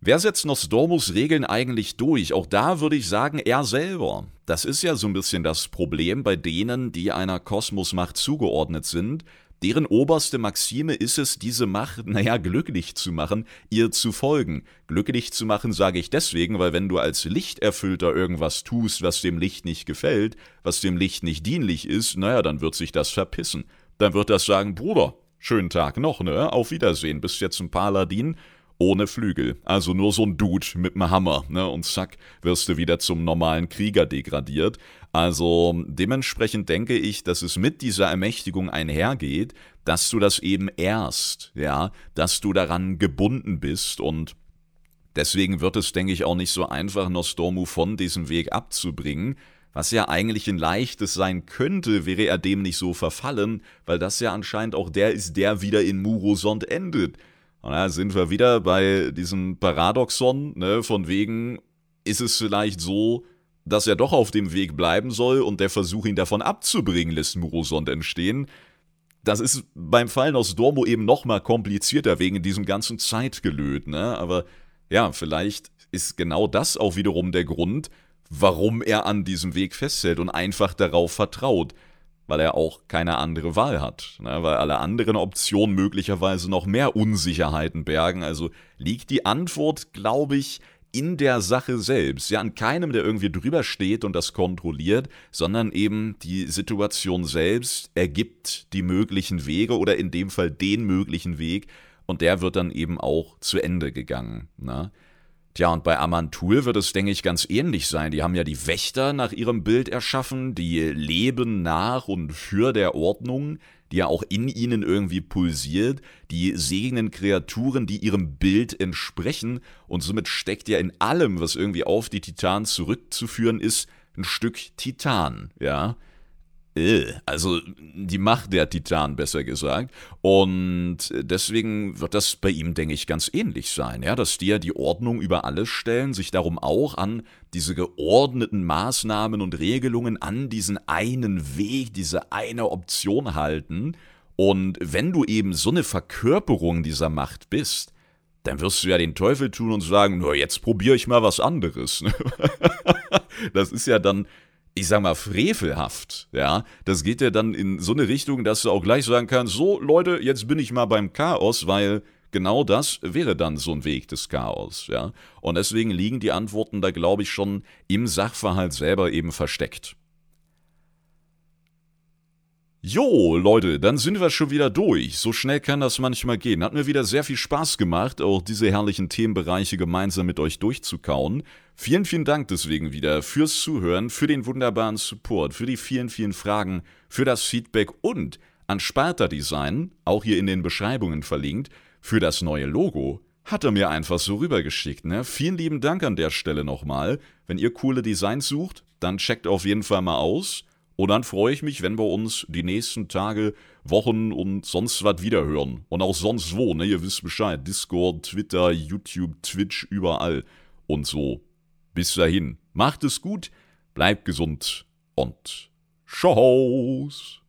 Wer setzt Nostormus Regeln eigentlich durch? Auch da würde ich sagen, er selber. Das ist ja so ein bisschen das Problem bei denen, die einer Kosmosmacht zugeordnet sind. Deren oberste Maxime ist es, diese Macht, naja, glücklich zu machen, ihr zu folgen. Glücklich zu machen sage ich deswegen, weil wenn du als Lichterfüllter irgendwas tust, was dem Licht nicht gefällt, was dem Licht nicht dienlich ist, naja, dann wird sich das verpissen. Dann wird das sagen, Bruder, schönen Tag noch, ne? Auf Wiedersehen, bist jetzt ein Paladin, ohne Flügel. Also nur so ein Dude mit einem Hammer, ne? Und zack, wirst du wieder zum normalen Krieger degradiert. Also dementsprechend denke ich, dass es mit dieser Ermächtigung einhergeht, dass du das eben erst, ja, dass du daran gebunden bist und deswegen wird es, denke ich, auch nicht so einfach, Nostormu von diesem Weg abzubringen. Was ja eigentlich ein leichtes sein könnte, wäre er dem nicht so verfallen, weil das ja anscheinend auch der ist, der wieder in Murosond endet. Und da sind wir wieder bei diesem Paradoxon, ne, von wegen, ist es vielleicht so, dass er doch auf dem Weg bleiben soll und der Versuch, ihn davon abzubringen, lässt Murosond entstehen. Das ist beim Fallen aus Dormo eben noch mal komplizierter wegen diesem ganzen Zeitgelöt, ne? Aber ja, vielleicht ist genau das auch wiederum der Grund, warum er an diesem Weg festhält und einfach darauf vertraut weil er auch keine andere Wahl hat, ne? weil alle anderen Optionen möglicherweise noch mehr Unsicherheiten bergen. Also liegt die Antwort, glaube ich, in der Sache selbst, ja an keinem, der irgendwie drüber steht und das kontrolliert, sondern eben die Situation selbst ergibt die möglichen Wege oder in dem Fall den möglichen Weg und der wird dann eben auch zu Ende gegangen. Ne? Tja, und bei Amantul wird es, denke ich, ganz ähnlich sein. Die haben ja die Wächter nach ihrem Bild erschaffen, die leben nach und für der Ordnung, die ja auch in ihnen irgendwie pulsiert, die segnen Kreaturen, die ihrem Bild entsprechen, und somit steckt ja in allem, was irgendwie auf die Titanen zurückzuführen ist, ein Stück Titan, ja. Äh, also die Macht der Titan besser gesagt. Und deswegen wird das bei ihm, denke ich, ganz ähnlich sein, ja, dass die ja die Ordnung über alles stellen, sich darum auch an diese geordneten Maßnahmen und Regelungen, an diesen einen Weg, diese eine Option halten. Und wenn du eben so eine Verkörperung dieser Macht bist, dann wirst du ja den Teufel tun und sagen, nur jetzt probiere ich mal was anderes. <laughs> das ist ja dann ich sag mal, frevelhaft, ja, das geht ja dann in so eine Richtung, dass du auch gleich sagen kannst, so Leute, jetzt bin ich mal beim Chaos, weil genau das wäre dann so ein Weg des Chaos, ja. Und deswegen liegen die Antworten da, glaube ich, schon im Sachverhalt selber eben versteckt. Jo, Leute, dann sind wir schon wieder durch. So schnell kann das manchmal gehen. Hat mir wieder sehr viel Spaß gemacht, auch diese herrlichen Themenbereiche gemeinsam mit euch durchzukauen. Vielen, vielen Dank deswegen wieder fürs Zuhören, für den wunderbaren Support, für die vielen, vielen Fragen, für das Feedback und an Sparta Design, auch hier in den Beschreibungen verlinkt, für das neue Logo. Hat er mir einfach so rübergeschickt, ne? Vielen lieben Dank an der Stelle nochmal. Wenn ihr coole Designs sucht, dann checkt auf jeden Fall mal aus. Und dann freue ich mich, wenn wir uns die nächsten Tage, Wochen und sonst was wiederhören. Und auch sonst wo, ne? Ihr wisst Bescheid. Discord, Twitter, YouTube, Twitch, überall. Und so. Bis dahin. Macht es gut, bleibt gesund und Tschüss.